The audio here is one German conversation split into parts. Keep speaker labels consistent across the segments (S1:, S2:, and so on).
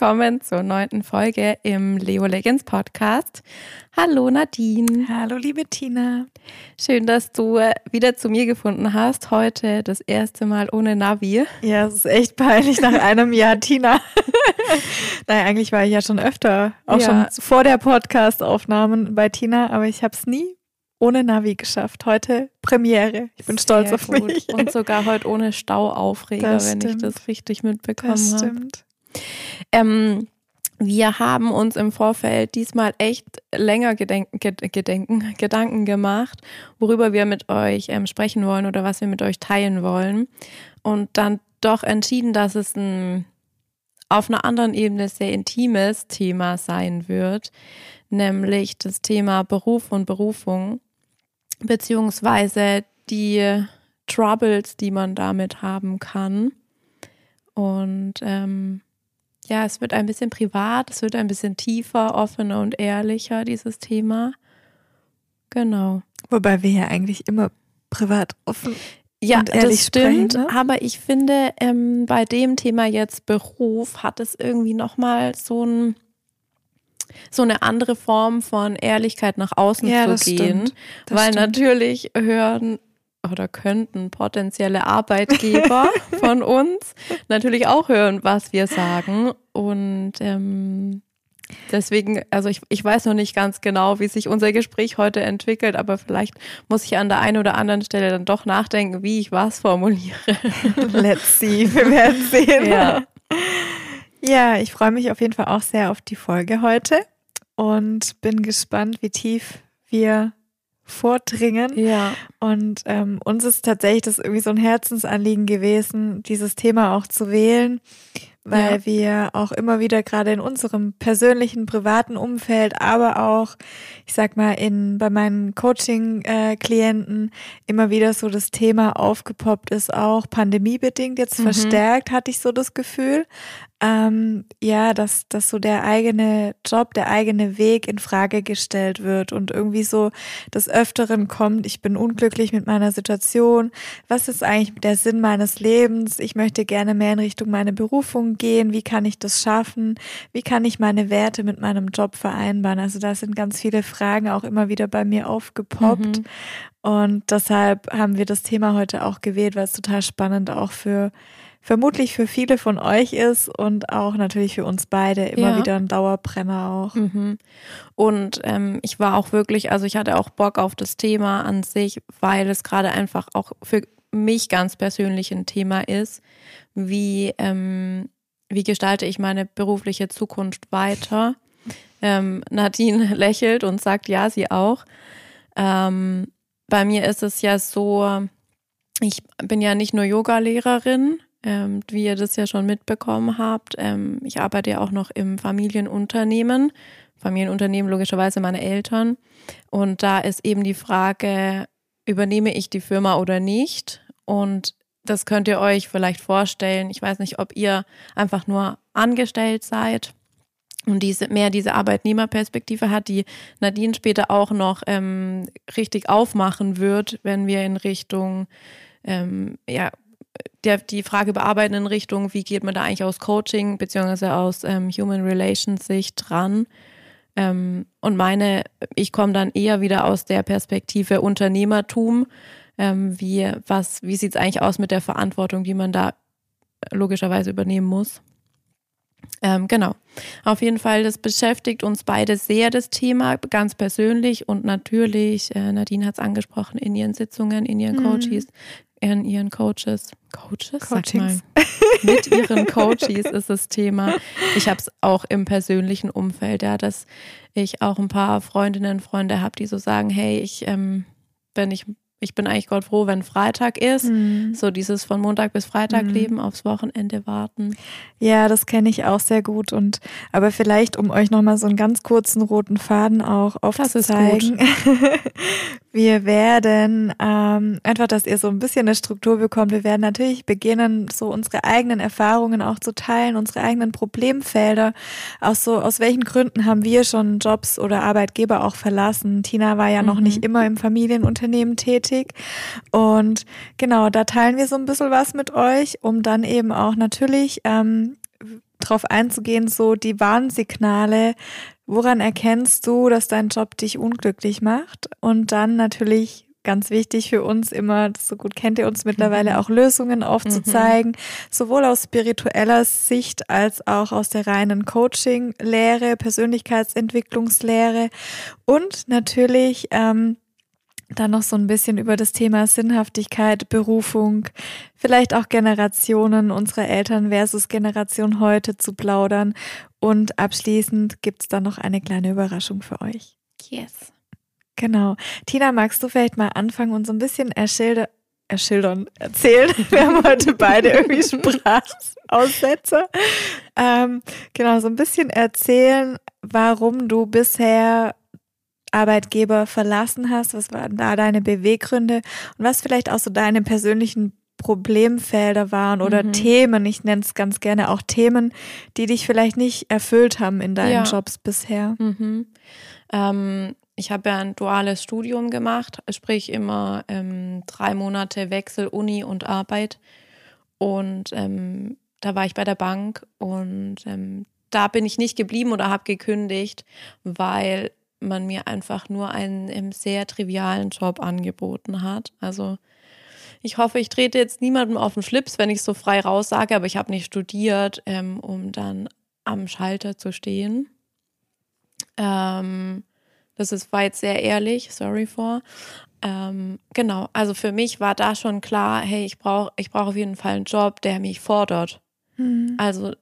S1: Willkommen zur neunten Folge im Leo Legends Podcast. Hallo Nadine.
S2: Hallo liebe Tina.
S1: Schön, dass du wieder zu mir gefunden hast. Heute das erste Mal ohne Navi.
S2: Ja, es ist echt peinlich nach einem Jahr, Tina. Nein, eigentlich war ich ja schon öfter, auch ja. schon vor der Podcast-Aufnahmen bei Tina, aber ich habe es nie ohne Navi geschafft. Heute Premiere. Ich bin Sehr stolz auf gut. mich.
S1: Und sogar heute ohne Stauaufreger, wenn ich das richtig mitbekommen habe. Das stimmt. Ähm, wir haben uns im Vorfeld diesmal echt länger Gedenken, Gedenken, Gedanken gemacht, worüber wir mit euch ähm, sprechen wollen oder was wir mit euch teilen wollen. Und dann doch entschieden, dass es ein auf einer anderen Ebene sehr intimes Thema sein wird, nämlich das Thema Beruf und Berufung beziehungsweise die Troubles, die man damit haben kann. Und ähm, ja, es wird ein bisschen privat, es wird ein bisschen tiefer, offener und ehrlicher, dieses Thema. Genau.
S2: Wobei wir ja eigentlich immer privat offen
S1: ja, das stimmt. Sprechen, ne? Aber ich finde, ähm, bei dem Thema jetzt Beruf hat es irgendwie nochmal so ein so eine andere Form von Ehrlichkeit nach außen ja, zu gehen. Weil stimmt. natürlich hören oder könnten potenzielle Arbeitgeber von uns natürlich auch hören, was wir sagen. Und ähm, deswegen, also ich, ich weiß noch nicht ganz genau, wie sich unser Gespräch heute entwickelt, aber vielleicht muss ich an der einen oder anderen Stelle dann doch nachdenken, wie ich was formuliere.
S2: Let's see, wir werden sehen. Ja. Ja, ich freue mich auf jeden Fall auch sehr auf die Folge heute und bin gespannt, wie tief wir vordringen.
S1: Ja.
S2: Und ähm, uns ist tatsächlich das irgendwie so ein Herzensanliegen gewesen, dieses Thema auch zu wählen, weil ja. wir auch immer wieder gerade in unserem persönlichen, privaten Umfeld, aber auch, ich sag mal, in, bei meinen Coaching-Klienten immer wieder so das Thema aufgepoppt ist, auch pandemiebedingt jetzt mhm. verstärkt, hatte ich so das Gefühl. Ähm, ja, dass, dass so der eigene Job, der eigene Weg in Frage gestellt wird und irgendwie so des Öfteren kommt, ich bin unglücklich mit meiner Situation, was ist eigentlich der Sinn meines Lebens, ich möchte gerne mehr in Richtung meine Berufung gehen, wie kann ich das schaffen, wie kann ich meine Werte mit meinem Job vereinbaren. Also da sind ganz viele Fragen auch immer wieder bei mir aufgepoppt. Mhm. Und deshalb haben wir das Thema heute auch gewählt, weil es total spannend auch für vermutlich für viele von euch ist und auch natürlich für uns beide immer ja. wieder ein Dauerbrenner auch.
S1: Mhm. Und ähm, ich war auch wirklich, also ich hatte auch Bock auf das Thema an sich, weil es gerade einfach auch für mich ganz persönlich ein Thema ist, wie ähm, wie gestalte ich meine berufliche Zukunft weiter? Ähm, Nadine lächelt und sagt ja, sie auch. Ähm, bei mir ist es ja so, ich bin ja nicht nur Yoga-Lehrerin, ähm, wie ihr das ja schon mitbekommen habt. Ähm, ich arbeite ja auch noch im Familienunternehmen. Familienunternehmen logischerweise meine Eltern. Und da ist eben die Frage, übernehme ich die Firma oder nicht? Und das könnt ihr euch vielleicht vorstellen. Ich weiß nicht, ob ihr einfach nur angestellt seid und diese, mehr diese Arbeitnehmerperspektive hat, die Nadine später auch noch ähm, richtig aufmachen wird, wenn wir in Richtung, ähm, ja, der, die Frage bearbeiten in Richtung, wie geht man da eigentlich aus Coaching beziehungsweise aus ähm, Human Relations Sicht dran. Ähm, und meine, ich komme dann eher wieder aus der Perspektive Unternehmertum ähm, wie, was, wie sieht es eigentlich aus mit der Verantwortung, die man da logischerweise übernehmen muss? Ähm, genau. Auf jeden Fall, das beschäftigt uns beide sehr, das Thema, ganz persönlich und natürlich, äh, Nadine hat es angesprochen, in ihren Sitzungen, in ihren mhm. Coaches, in ihren Coaches, Coaches,
S2: Coachings.
S1: Sag mal, mit ihren Coaches ist das Thema. Ich habe es auch im persönlichen Umfeld, ja, dass ich auch ein paar Freundinnen und Freunde habe, die so sagen, hey, ich, ähm, wenn ich ich bin eigentlich Gott froh, wenn Freitag ist. Mhm. So dieses von Montag bis Freitag mhm. leben, aufs Wochenende warten.
S2: Ja, das kenne ich auch sehr gut. Und aber vielleicht, um euch nochmal so einen ganz kurzen roten Faden auch aufzuzeigen, Wir werden ähm, einfach, dass ihr so ein bisschen eine Struktur bekommt. Wir werden natürlich beginnen, so unsere eigenen Erfahrungen auch zu teilen, unsere eigenen Problemfelder. Auch so, aus welchen Gründen haben wir schon Jobs oder Arbeitgeber auch verlassen? Tina war ja mhm. noch nicht immer im Familienunternehmen tätig. Und genau, da teilen wir so ein bisschen was mit euch, um dann eben auch natürlich ähm, drauf einzugehen, so die Warnsignale, woran erkennst du, dass dein Job dich unglücklich macht? Und dann natürlich ganz wichtig für uns immer, so gut kennt ihr uns mittlerweile, mhm. auch Lösungen aufzuzeigen, mhm. sowohl aus spiritueller Sicht als auch aus der reinen Coaching-Lehre, Persönlichkeitsentwicklungslehre und natürlich ähm, dann noch so ein bisschen über das Thema Sinnhaftigkeit, Berufung, vielleicht auch Generationen unserer Eltern versus Generation heute zu plaudern. Und abschließend gibt's dann noch eine kleine Überraschung für euch.
S1: Yes.
S2: Genau. Tina, magst du vielleicht mal anfangen und so ein bisschen erschilder erschildern, erzählen. Wir haben heute beide irgendwie Sprachaussetzer. Ähm, genau, so ein bisschen erzählen, warum du bisher Arbeitgeber verlassen hast? Was waren da deine Beweggründe? Und was vielleicht auch so deine persönlichen Problemfelder waren oder mhm. Themen, ich nenne es ganz gerne auch Themen, die dich vielleicht nicht erfüllt haben in deinen ja. Jobs bisher?
S1: Mhm. Ähm, ich habe ja ein duales Studium gemacht, sprich immer ähm, drei Monate Wechsel Uni und Arbeit. Und ähm, da war ich bei der Bank und ähm, da bin ich nicht geblieben oder habe gekündigt, weil man mir einfach nur einen sehr trivialen Job angeboten hat. Also ich hoffe, ich trete jetzt niemandem auf den Schlips, wenn ich so frei raussage, aber ich habe nicht studiert, ähm, um dann am Schalter zu stehen. Ähm, das ist, jetzt sehr ehrlich, sorry for. Ähm, genau, also für mich war da schon klar, hey, ich brauche ich brauch auf jeden Fall einen Job, der mich fordert. Mhm. Also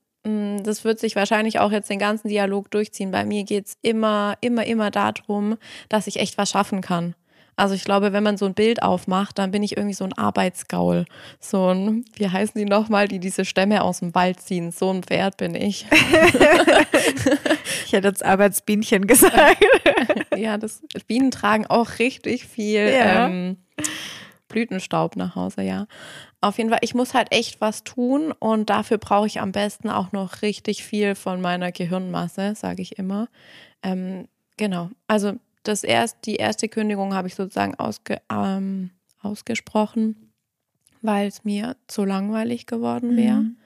S1: das wird sich wahrscheinlich auch jetzt den ganzen Dialog durchziehen. Bei mir geht es immer, immer, immer darum, dass ich echt was schaffen kann. Also ich glaube, wenn man so ein Bild aufmacht, dann bin ich irgendwie so ein Arbeitsgaul. So ein, wie heißen die nochmal, die diese Stämme aus dem Wald ziehen. So ein Pferd bin ich.
S2: ich hätte jetzt Arbeitsbienchen gesagt.
S1: ja, das Bienen tragen auch richtig viel ja. ähm, Blütenstaub nach Hause, ja. Auf jeden Fall, ich muss halt echt was tun und dafür brauche ich am besten auch noch richtig viel von meiner Gehirnmasse, sage ich immer. Ähm, genau, also das erst, die erste Kündigung habe ich sozusagen ausge, ähm, ausgesprochen, weil es mir zu langweilig geworden wäre. Mhm.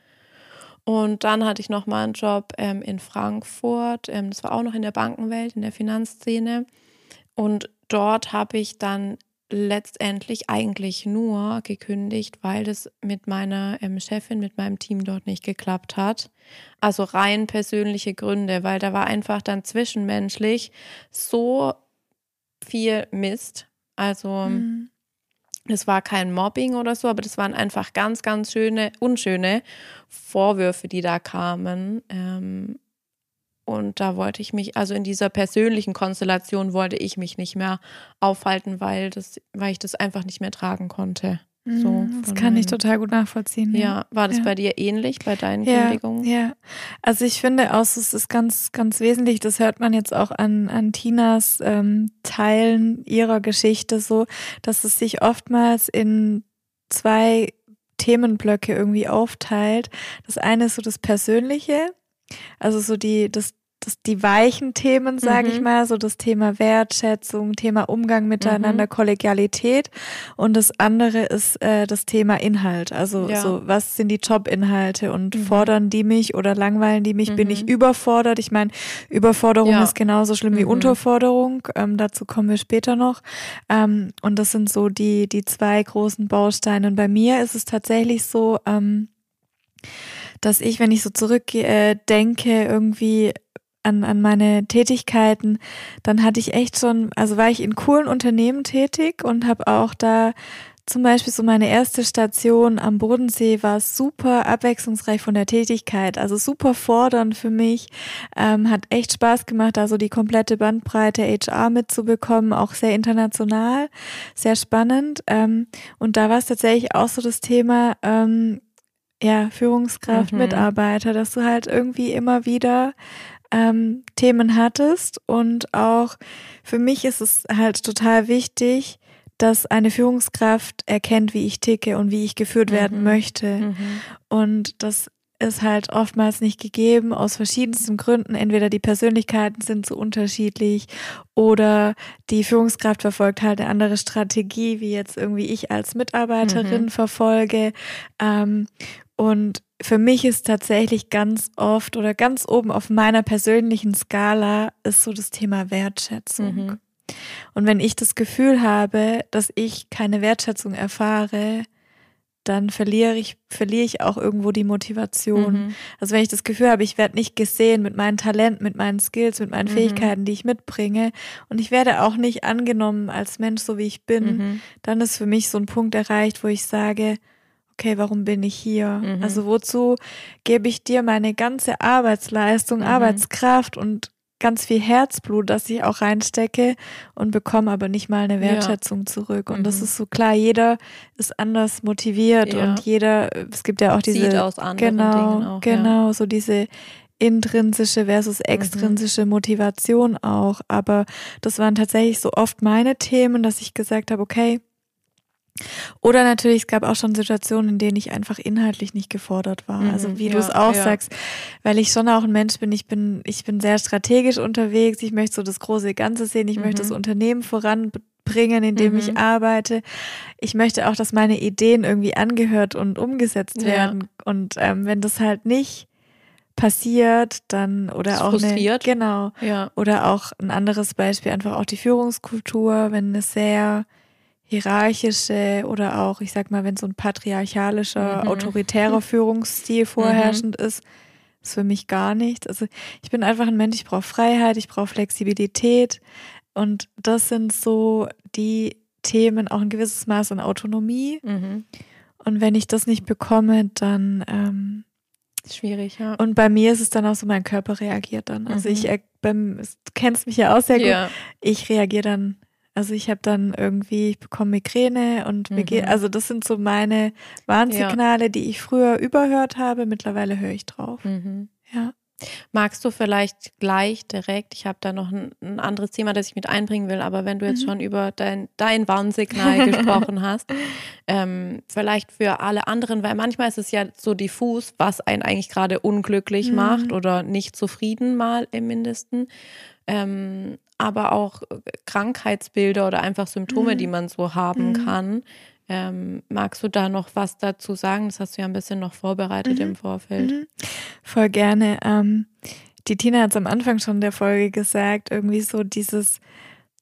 S1: Und dann hatte ich noch mal einen Job ähm, in Frankfurt. Ähm, das war auch noch in der Bankenwelt, in der Finanzszene. Und dort habe ich dann letztendlich eigentlich nur gekündigt, weil das mit meiner ähm, Chefin, mit meinem Team dort nicht geklappt hat. Also rein persönliche Gründe, weil da war einfach dann zwischenmenschlich so viel Mist. Also mhm. es war kein Mobbing oder so, aber das waren einfach ganz, ganz schöne, unschöne Vorwürfe, die da kamen. Ähm, und da wollte ich mich, also in dieser persönlichen Konstellation wollte ich mich nicht mehr aufhalten, weil, das, weil ich das einfach nicht mehr tragen konnte.
S2: So, mhm, das kann ich total gut nachvollziehen.
S1: Ja, ja. war das ja. bei dir ähnlich, bei deinen
S2: ja,
S1: Kündigungen?
S2: Ja, also ich finde auch, es ist ganz, ganz wesentlich, das hört man jetzt auch an, an Tinas ähm, Teilen ihrer Geschichte so, dass es sich oftmals in zwei Themenblöcke irgendwie aufteilt. Das eine ist so das Persönliche, also so die, das, das, die weichen Themen, sage mhm. ich mal, so das Thema Wertschätzung, Thema Umgang miteinander, mhm. Kollegialität und das andere ist äh, das Thema Inhalt. Also ja. so, was sind die Jobinhalte und mhm. fordern die mich oder langweilen die mich? Bin ich mhm. überfordert? Ich meine, Überforderung ja. ist genauso schlimm wie mhm. Unterforderung. Ähm, dazu kommen wir später noch. Ähm, und das sind so die die zwei großen Bausteine. Und bei mir ist es tatsächlich so. Ähm, dass ich, wenn ich so zurückdenke, äh, irgendwie an, an meine Tätigkeiten, dann hatte ich echt schon, also war ich in coolen Unternehmen tätig und habe auch da zum Beispiel so meine erste Station am Bodensee war super abwechslungsreich von der Tätigkeit, also super fordernd für mich, ähm, hat echt Spaß gemacht, also die komplette Bandbreite HR mitzubekommen, auch sehr international, sehr spannend. Ähm, und da war es tatsächlich auch so das Thema, ähm, ja, Führungskraft, mhm. Mitarbeiter, dass du halt irgendwie immer wieder ähm, Themen hattest. Und auch für mich ist es halt total wichtig, dass eine Führungskraft erkennt, wie ich ticke und wie ich geführt werden
S1: Mhm.
S2: möchte.
S1: Mhm.
S2: Und das ist halt oftmals nicht gegeben aus verschiedensten Gründen. Entweder die Persönlichkeiten sind so unterschiedlich oder die Führungskraft verfolgt halt eine andere Strategie, wie jetzt irgendwie ich als Mitarbeiterin
S1: Mhm.
S2: verfolge. Ähm, und für mich ist tatsächlich ganz oft oder ganz oben auf meiner persönlichen Skala ist so das Thema Wertschätzung.
S1: Mhm.
S2: Und wenn ich das Gefühl habe, dass ich keine Wertschätzung erfahre, dann verliere ich, verliere ich auch irgendwo die Motivation.
S1: Mhm.
S2: Also wenn ich das Gefühl habe, ich werde nicht gesehen mit meinen Talenten, mit meinen Skills, mit meinen
S1: Mhm.
S2: Fähigkeiten, die ich mitbringe und ich werde auch nicht angenommen als Mensch, so wie ich bin,
S1: Mhm.
S2: dann ist für mich so ein Punkt erreicht, wo ich sage, okay, warum bin ich hier?
S1: Mhm.
S2: Also wozu gebe ich dir meine ganze Arbeitsleistung,
S1: Mhm.
S2: Arbeitskraft und ganz viel Herzblut, das ich auch reinstecke und bekomme aber nicht mal eine
S1: Ja.
S2: Wertschätzung zurück. Und das
S1: Mhm.
S2: ist so klar, jeder ist anders motiviert
S1: Ja.
S2: und jeder, es gibt ja auch diese
S1: Sieht aus anderen
S2: genau,
S1: Dingen auch. Ja.
S2: genau, so diese intrinsische versus
S1: Mhm.
S2: extrinsische Motivation auch. Aber das waren tatsächlich so oft meine Themen, dass ich gesagt habe, okay. Oder natürlich, es gab auch schon Situationen, in denen ich einfach inhaltlich nicht gefordert war.
S1: Mhm,
S2: also wie
S1: ja,
S2: du es auch
S1: ja.
S2: sagst, weil ich schon auch ein Mensch bin, ich bin, ich bin sehr strategisch unterwegs, ich möchte so das große Ganze sehen, ich möchte
S1: Mhm.
S2: das Unternehmen voranbringen, in dem
S1: Mhm.
S2: ich arbeite. Ich möchte auch, dass meine Ideen irgendwie angehört und umgesetzt
S1: Ja.
S2: werden. Und ähm, wenn das halt nicht passiert, dann oder
S1: Das
S2: auch eine,
S1: frustriert.
S2: genau
S1: Ja.
S2: oder auch ein anderes Beispiel einfach auch die Führungskultur, wenn eine sehr hierarchische oder auch, ich sag mal, wenn so ein patriarchalischer,
S1: Mhm.
S2: autoritärer Führungsstil vorherrschend ist, ist für mich gar nichts. Also ich bin einfach ein Mensch, ich brauche Freiheit, ich brauche Flexibilität und das sind so die Themen, auch ein gewisses Maß an Autonomie.
S1: Mhm.
S2: Und wenn ich das nicht bekomme, dann ähm,
S1: schwierig, ja.
S2: und bei mir ist es dann auch so, mein Körper reagiert dann. Also
S1: Mhm.
S2: ich, beim, du kennst mich ja auch sehr gut.
S1: ja.
S2: Ich reagiere dann, also ich habe dann irgendwie, ich bekomme Migräne und
S1: Mhm.
S2: also das sind so meine Warnsignale, die ich früher überhört habe. Mittlerweile höre ich drauf.
S1: Mhm.
S2: Ja.
S1: Magst du vielleicht gleich direkt, ich habe da noch ein, ein anderes Thema, das ich mit einbringen will, aber wenn du jetzt
S2: Mhm.
S1: schon über dein, dein Warnsignal gesprochen hast, ähm, vielleicht für alle anderen, weil manchmal ist es ja so diffus, was einen eigentlich gerade unglücklich
S2: Mhm.
S1: macht oder nicht zufrieden mal im Mindesten. Ähm, aber auch Krankheitsbilder oder einfach Symptome,
S2: Mhm.
S1: die man so haben
S2: Mhm.
S1: kann. Ähm, magst du da noch was dazu sagen? Das hast du ja ein bisschen noch vorbereitet
S2: Mhm.
S1: im Vorfeld.
S2: Mhm. Voll gerne. Ähm, die Tina hat es am Anfang schon der Folge gesagt, irgendwie so dieses,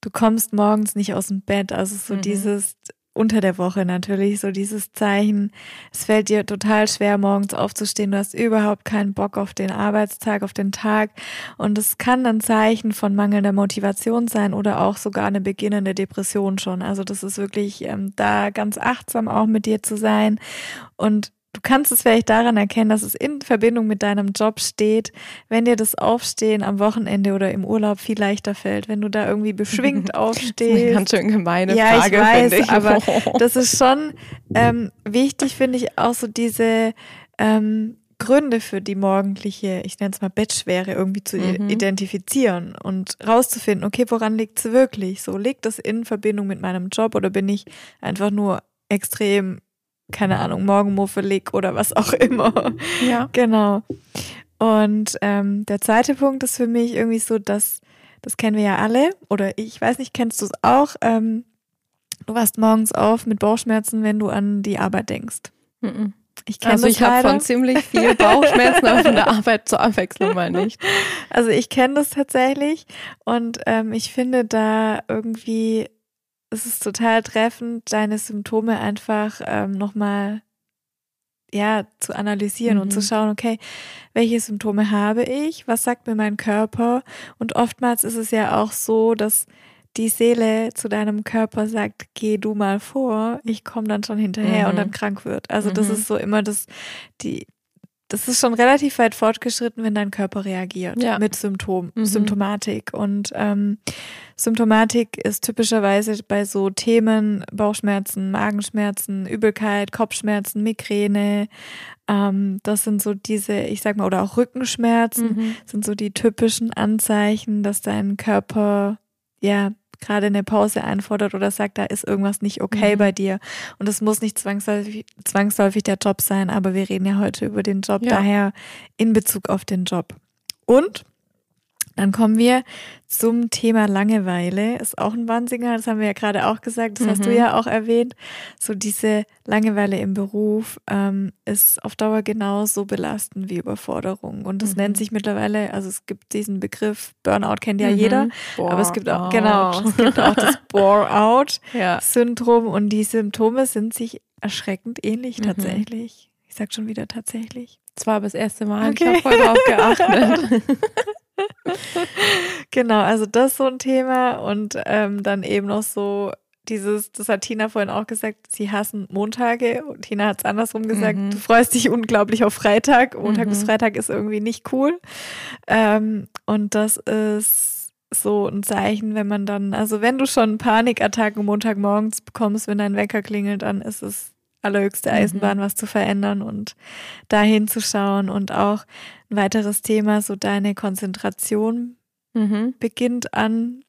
S2: du kommst morgens nicht aus dem Bett, also so
S1: Mhm.
S2: dieses unter der Woche natürlich, so dieses Zeichen, es fällt dir total schwer, morgens aufzustehen, du hast überhaupt keinen Bock auf den Arbeitstag, auf den Tag. Und es kann ein Zeichen von mangelnder Motivation sein oder auch sogar eine beginnende Depression schon. Also das ist wirklich ähm, da ganz achtsam auch mit dir zu sein. Und Du kannst es vielleicht daran erkennen, dass es in Verbindung mit deinem Job steht, wenn dir das Aufstehen am Wochenende oder im Urlaub viel leichter fällt, wenn du da irgendwie beschwingt
S1: Das ist eine
S2: aufstehst.
S1: ganz schön gemeine
S2: Ja, ich
S1: Frage,
S2: weiß,
S1: finde ich.
S2: aber Das ist schon ähm, wichtig, finde ich, auch so diese ähm, Gründe für die morgendliche, ich nenne es mal Bettschwere, irgendwie zu
S1: Mhm.
S2: identifizieren und rauszufinden, okay, woran liegt es wirklich? So, liegt das in Verbindung mit meinem Job oder bin ich einfach nur extrem, keine Ahnung, morgenmuffelig oder was auch immer?
S1: ja.
S2: Genau. Und ähm, der zweite Punkt ist für mich irgendwie so, dass, das kennen wir ja alle, oder ich weiß nicht, kennst du es auch? Ähm, du wachst morgens auf mit Bauchschmerzen, wenn du an die Arbeit denkst.
S1: Mhm.
S2: Ich kenne
S1: Also ich habe von ziemlich viel Bauchschmerzen, aber von der Arbeit zur Abwechslung mal nicht.
S2: Also ich kenne das tatsächlich und ähm, ich finde da irgendwie, es ist total treffend, deine Symptome einfach ähm, nochmal ja, zu analysieren und
S1: Mhm.
S2: zu schauen, okay, welche Symptome habe ich, was sagt mir mein Körper und oftmals ist es ja auch so, dass die Seele zu deinem Körper sagt, geh du mal vor, ich komme dann schon hinterher
S1: Mhm.
S2: und dann krank wird. Also das
S1: Mhm.
S2: ist so immer das, die, das ist schon relativ weit fortgeschritten, wenn dein Körper reagiert
S1: Ja.
S2: mit Symptom,
S1: Mhm.
S2: Symptomatik. Und ähm, Symptomatik ist typischerweise bei so Themen Bauchschmerzen, Magenschmerzen, Übelkeit, Kopfschmerzen, Migräne. Ähm, das sind so diese, ich sag mal, oder auch Rückenschmerzen
S1: Mhm.
S2: sind so die typischen Anzeichen, dass dein Körper ja gerade eine Pause einfordert oder sagt, da ist irgendwas nicht okay
S1: Mhm.
S2: bei dir. Und es muss nicht zwangsläufig, zwangsläufig der Job sein, aber wir reden ja heute über den Job,
S1: Ja.
S2: daher in Bezug auf den Job. Und dann kommen wir zum Thema Langeweile. Ist auch ein Warnsignal, das haben wir ja gerade auch gesagt, das hast du
S1: Mhm.
S2: ja auch erwähnt. So diese Langeweile im Beruf ähm, ist auf Dauer genauso belastend wie Überforderung. Und das
S1: Mhm.
S2: nennt sich mittlerweile, also es gibt diesen Begriff, Burnout kennt ja
S1: Mhm.
S2: jeder, aber es gibt auch, genau,
S1: Burnout.
S2: es gibt auch das
S1: Ja.
S2: Bore-out-Syndrom und die Symptome sind sich erschreckend ähnlich
S1: Mhm.
S2: tatsächlich. Ich sag schon wieder tatsächlich.
S1: Das war das erste Mal.
S2: Okay.
S1: Ich habe voll drauf geachtet.
S2: Genau, also das ist so ein Thema und ähm, dann eben noch so dieses, das hat Tina vorhin auch gesagt, sie hassen Montage und Tina hat es andersrum gesagt,
S1: Mhm.
S2: du freust dich unglaublich auf Freitag, Montag
S1: Mhm.
S2: bis Freitag ist irgendwie nicht cool ähm, und das ist so ein Zeichen, wenn man dann, also wenn du schon Panikattacken Montagmorgens bekommst, wenn dein Wecker klingelt, dann ist es allerhöchste
S1: Mhm.
S2: Eisenbahn, was zu verändern und da hinzuschauen und auch ein weiteres Thema, so deine Konzentration
S1: Mhm.
S2: beginnt an,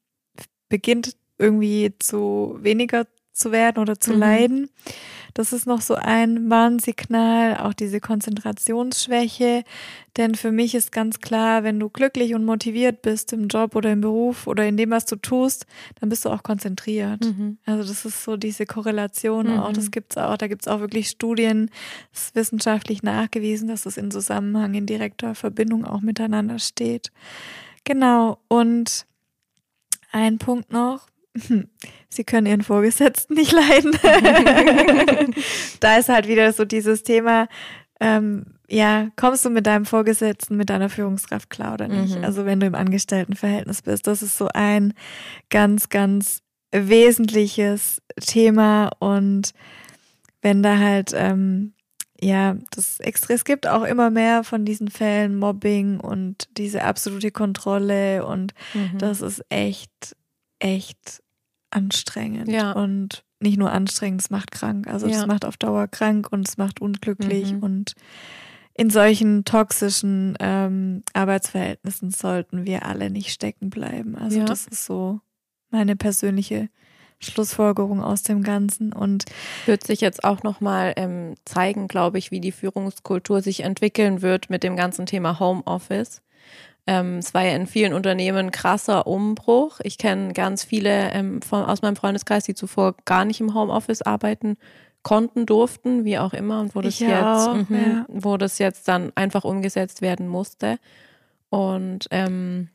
S2: beginnt irgendwie zu weniger zu werden oder zu
S1: Mhm.
S2: leiden. Das ist noch so ein Warnsignal, auch diese Konzentrationsschwäche. Denn für mich ist ganz klar, wenn du glücklich und motiviert bist im Job oder im Beruf oder in dem, was du tust, dann bist du auch konzentriert.
S1: Mhm.
S2: Also das ist so diese Korrelation
S1: Mhm.
S2: auch, das gibt's auch, da gibt's auch wirklich Studien, es ist wissenschaftlich nachgewiesen, dass es in Zusammenhang, in direkter Verbindung auch miteinander steht. Genau, und ein Punkt noch, sie können ihren Vorgesetzten nicht leiden. da ist halt wieder so dieses Thema, ähm, ja, kommst du mit deinem Vorgesetzten, mit deiner Führungskraft klar oder nicht?
S1: Mhm.
S2: Also wenn du im Angestelltenverhältnis bist, das ist so ein ganz, ganz wesentliches Thema und wenn da halt, ähm, ja, das extra, es gibt auch immer mehr von diesen Fällen Mobbing und diese absolute Kontrolle und
S1: Mhm.
S2: das ist echt, echt anstrengend.
S1: Ja.
S2: Und nicht nur anstrengend, es macht krank. Also
S1: Ja.
S2: es macht auf Dauer krank und es macht unglücklich.
S1: Mhm.
S2: Und in solchen toxischen ähm, Arbeitsverhältnissen sollten wir alle nicht stecken bleiben. Also
S1: Ja.
S2: das ist so meine persönliche Schlussfolgerung aus dem Ganzen. Und
S1: wird sich jetzt auch nochmal ähm, zeigen, glaube ich, wie die Führungskultur sich entwickeln wird mit dem ganzen Thema Homeoffice. Ähm, es war ja in vielen Unternehmen ein krasser Umbruch. Ich kenne ganz viele ähm, von, aus meinem Freundeskreis, die zuvor gar nicht im Homeoffice arbeiten konnten, durften, wie auch immer, und wo das
S2: Ich
S1: jetzt,
S2: auch,
S1: mhm,
S2: ja.
S1: wo das jetzt dann einfach umgesetzt werden musste. Und ähm,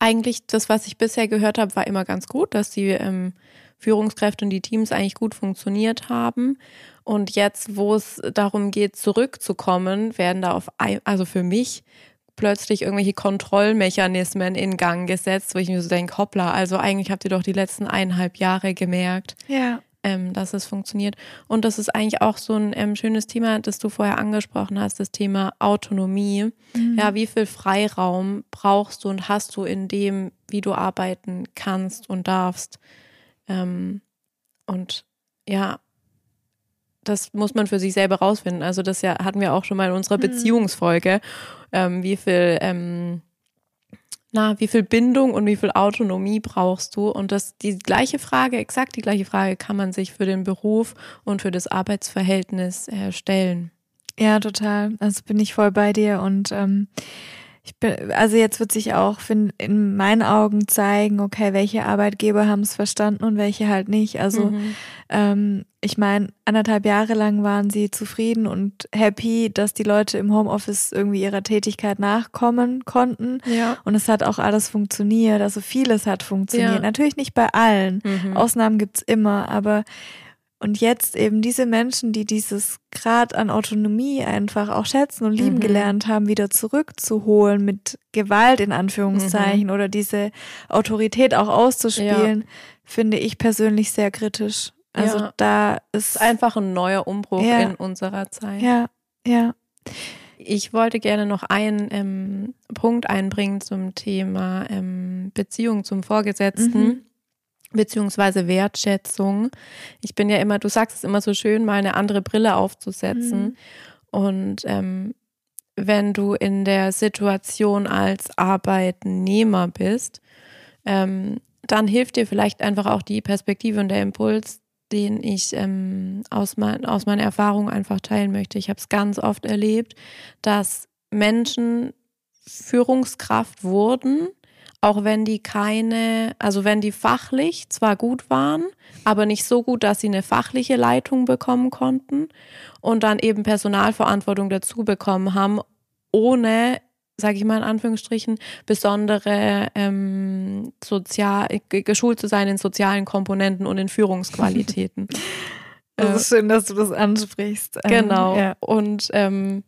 S1: eigentlich das, was ich bisher gehört habe, war immer ganz gut, dass die ähm, Führungskräfte und die Teams eigentlich gut funktioniert haben. Und jetzt, wo es darum geht, zurückzukommen, werden da auf, ein, also für mich plötzlich irgendwelche Kontrollmechanismen in Gang gesetzt, wo ich mir so denke, hoppla, also eigentlich habt ihr doch die letzten eineinhalb Jahre gemerkt,
S2: ja,
S1: ähm, dass es funktioniert. Und das ist eigentlich auch so ein ähm, schönes Thema, das du vorher angesprochen hast, das Thema Autonomie.
S2: Mhm.
S1: Ja, wie viel Freiraum brauchst du und hast du in dem, wie du arbeiten kannst und darfst? Ähm, und ja, das muss man für sich selber rausfinden. Also das ja hatten wir auch schon mal in unserer
S2: Mhm.
S1: Beziehungsfolge, ähm, wie viel ähm, na, wie viel Bindung und wie viel Autonomie brauchst du? Und das, die gleiche Frage, exakt die gleiche Frage kann man sich für den Beruf und für das Arbeitsverhältnis äh, stellen.
S2: Ja, total. Also bin ich voll bei dir und ähm, ich bin, also jetzt wird sich auch in meinen Augen zeigen, okay, welche Arbeitgeber haben es verstanden und welche halt nicht. Also
S1: Mhm.
S2: ähm, ich meine, anderthalb Jahre lang waren sie zufrieden und happy, dass die Leute im Homeoffice irgendwie ihrer Tätigkeit nachkommen konnten.
S1: ja.
S2: Und es hat auch alles funktioniert. Also vieles hat funktioniert.
S1: Ja.
S2: Natürlich nicht bei allen.
S1: Mhm.
S2: Ausnahmen gibt's immer, aber und jetzt eben diese Menschen, die dieses Grad an Autonomie einfach auch schätzen und lieben
S1: Mhm.
S2: gelernt haben, wieder zurückzuholen mit Gewalt in
S1: Mhm.
S2: Anführungszeichen oder diese Autorität auch auszuspielen, finde ich persönlich sehr kritisch. Also
S1: Ja.
S2: da ist
S1: ist einfach ein neuer Umbruch
S2: Ja.
S1: in unserer Zeit.
S2: ja, ja,
S1: ich wollte gerne noch einen ähm, Punkt einbringen zum Thema ähm, Beziehung zum Vorgesetzten. Mhm. Beziehungsweise Wertschätzung. Ich bin ja immer, du sagst es immer so schön, mal eine andere Brille aufzusetzen. Mhm. Und ähm, wenn du in der Situation als Arbeitnehmer bist, ähm, dann hilft dir vielleicht einfach auch die Perspektive und der Impuls, den ich ähm, aus, mein, aus meiner Erfahrung einfach teilen möchte. Ich habe es ganz oft erlebt, dass Menschen Führungskraft wurden, auch wenn die keine, also wenn die fachlich zwar gut waren, aber nicht so gut, dass sie eine fachliche Leitung bekommen konnten und dann eben Personalverantwortung dazu bekommen haben, ohne, sage ich mal in Anführungsstrichen, besondere ähm, sozial geschult zu sein in sozialen Komponenten und in Führungsqualitäten.
S2: Das ist schön, dass du das ansprichst.
S1: Ähm, genau. Ja. Und ähm,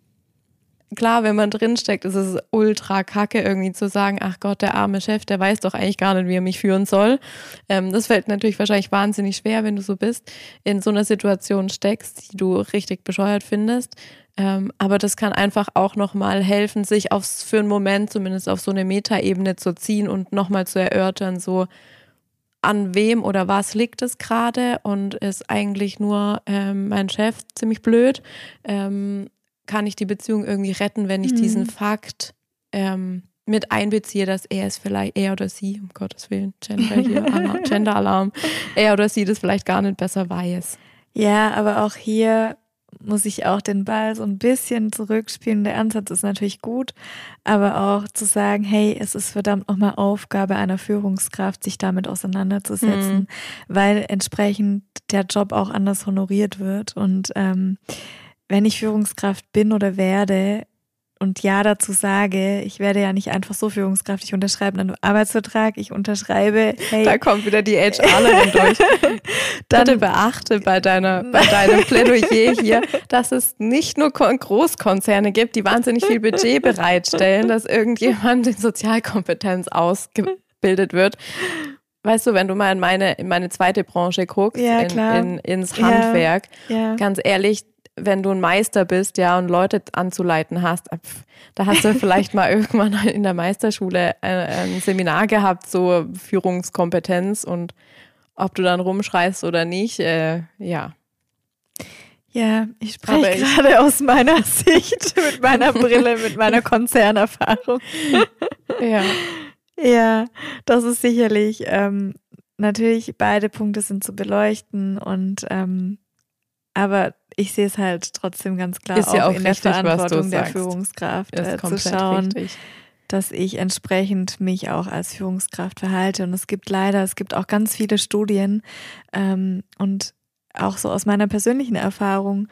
S1: klar, wenn man drinsteckt, ist es ultra kacke, irgendwie zu sagen, ach Gott, der arme Chef, der weiß doch eigentlich gar nicht, wie er mich führen soll. Ähm, das fällt natürlich wahrscheinlich wahnsinnig schwer, wenn du so bist, in so einer Situation steckst, die du richtig bescheuert findest. Ähm, aber das kann einfach auch nochmal helfen, sich aufs, für einen Moment zumindest auf so eine Metaebene zu ziehen und nochmal zu erörtern, so, an wem oder was liegt es gerade und ist eigentlich nur ähm, mein Chef ziemlich blöd ähm, kann ich die Beziehung irgendwie retten, wenn ich mhm. diesen Fakt ähm, mit einbeziehe, dass er es vielleicht, er oder sie, um Gottes Willen, Gender hier, Gender-Alarm, er oder sie das vielleicht gar nicht besser weiß.
S2: Ja, aber auch hier muss ich auch den Ball so ein bisschen zurückspielen. Der Ansatz ist natürlich gut, aber auch zu sagen, hey, es ist verdammt nochmal Aufgabe einer Führungskraft, sich damit auseinanderzusetzen, mhm. weil entsprechend der Job auch anders honoriert wird. Und ähm, wenn ich Führungskraft bin oder werde und ja dazu sage, ich werde ja nicht einfach so Führungskraft, ich unterschreibe einen Arbeitsvertrag, ich unterschreibe,
S1: hey. Da kommt wieder die HRlerin durch. Dann Bitte beachte bei deiner, bei deinem Plädoyer hier, dass es nicht nur Großkonzerne gibt, die wahnsinnig viel Budget bereitstellen, dass irgendjemand in Sozialkompetenz ausgebildet wird. Weißt du, wenn du mal in meine, in meine zweite Branche guckst,
S2: ja,
S1: in, in, ins Handwerk, ja, ja. ganz ehrlich, wenn du ein Meister bist, ja, und Leute anzuleiten hast, äh, da hast du vielleicht mal irgendwann in der Meisterschule ein, äh, ein Seminar gehabt, so Führungskompetenz und ob du dann rumschreist oder nicht, äh, ja.
S2: Ja, ich spreche gerade aus meiner Sicht, mit meiner Brille, mit meiner Konzernerfahrung. ja. Ja, das ist sicherlich, ähm, natürlich beide Punkte sind zu beleuchten und ähm, aber ich sehe es halt trotzdem ganz klar
S1: ist
S2: auch,
S1: ja auch
S2: in
S1: richtig,
S2: der Verantwortung der Führungskraft äh, zu schauen, richtig. dass ich entsprechend mich auch als Führungskraft verhalte. Und es gibt leider, es gibt auch ganz viele Studien ähm, und auch so aus meiner persönlichen Erfahrung,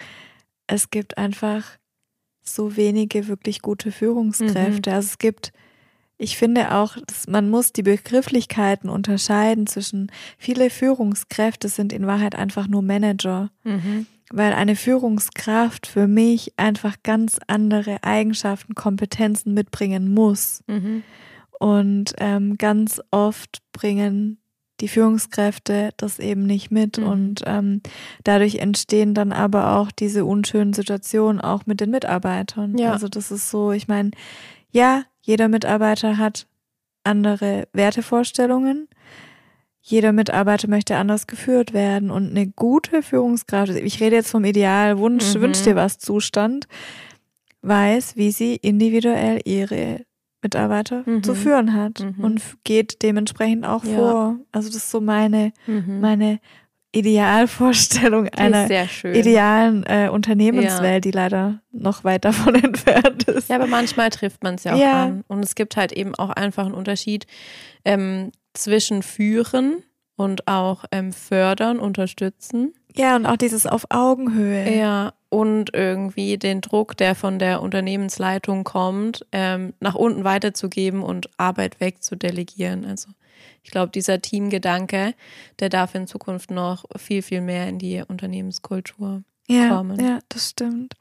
S2: es gibt einfach so wenige wirklich gute Führungskräfte. Mhm. Also es gibt ich finde auch, dass man muss die Begrifflichkeiten unterscheiden zwischen viele Führungskräfte sind in Wahrheit einfach nur Manager. Mhm weil eine Führungskraft für mich einfach ganz andere Eigenschaften, Kompetenzen mitbringen muss. Mhm. Und ähm, ganz oft bringen die Führungskräfte das eben nicht mit. Mhm. Und ähm, dadurch entstehen dann aber auch diese unschönen Situationen auch mit den Mitarbeitern. Ja. Also das ist so, ich meine, ja, jeder Mitarbeiter hat andere Wertevorstellungen jeder Mitarbeiter möchte anders geführt werden und eine gute Führungskraft, ich rede jetzt vom Ideal, Wunsch, mhm. Wünsch dir was Zustand, weiß, wie sie individuell ihre Mitarbeiter mhm. zu führen hat mhm. und geht dementsprechend auch ja. vor. Also das ist so meine, mhm. meine Idealvorstellung einer idealen äh, Unternehmenswelt, ja. die leider noch weit davon entfernt ist.
S1: Ja, aber manchmal trifft man es ja auch ja. an. Und es gibt halt eben auch einfach einen Unterschied ähm, zwischen führen und auch ähm, fördern, unterstützen.
S2: Ja, und auch dieses auf Augenhöhe.
S1: Ja, und irgendwie den Druck, der von der Unternehmensleitung kommt, ähm, nach unten weiterzugeben und Arbeit wegzudelegieren. Also ich glaube, dieser Teamgedanke, der darf in Zukunft noch viel, viel mehr in die Unternehmenskultur
S2: ja,
S1: kommen.
S2: Ja, das stimmt.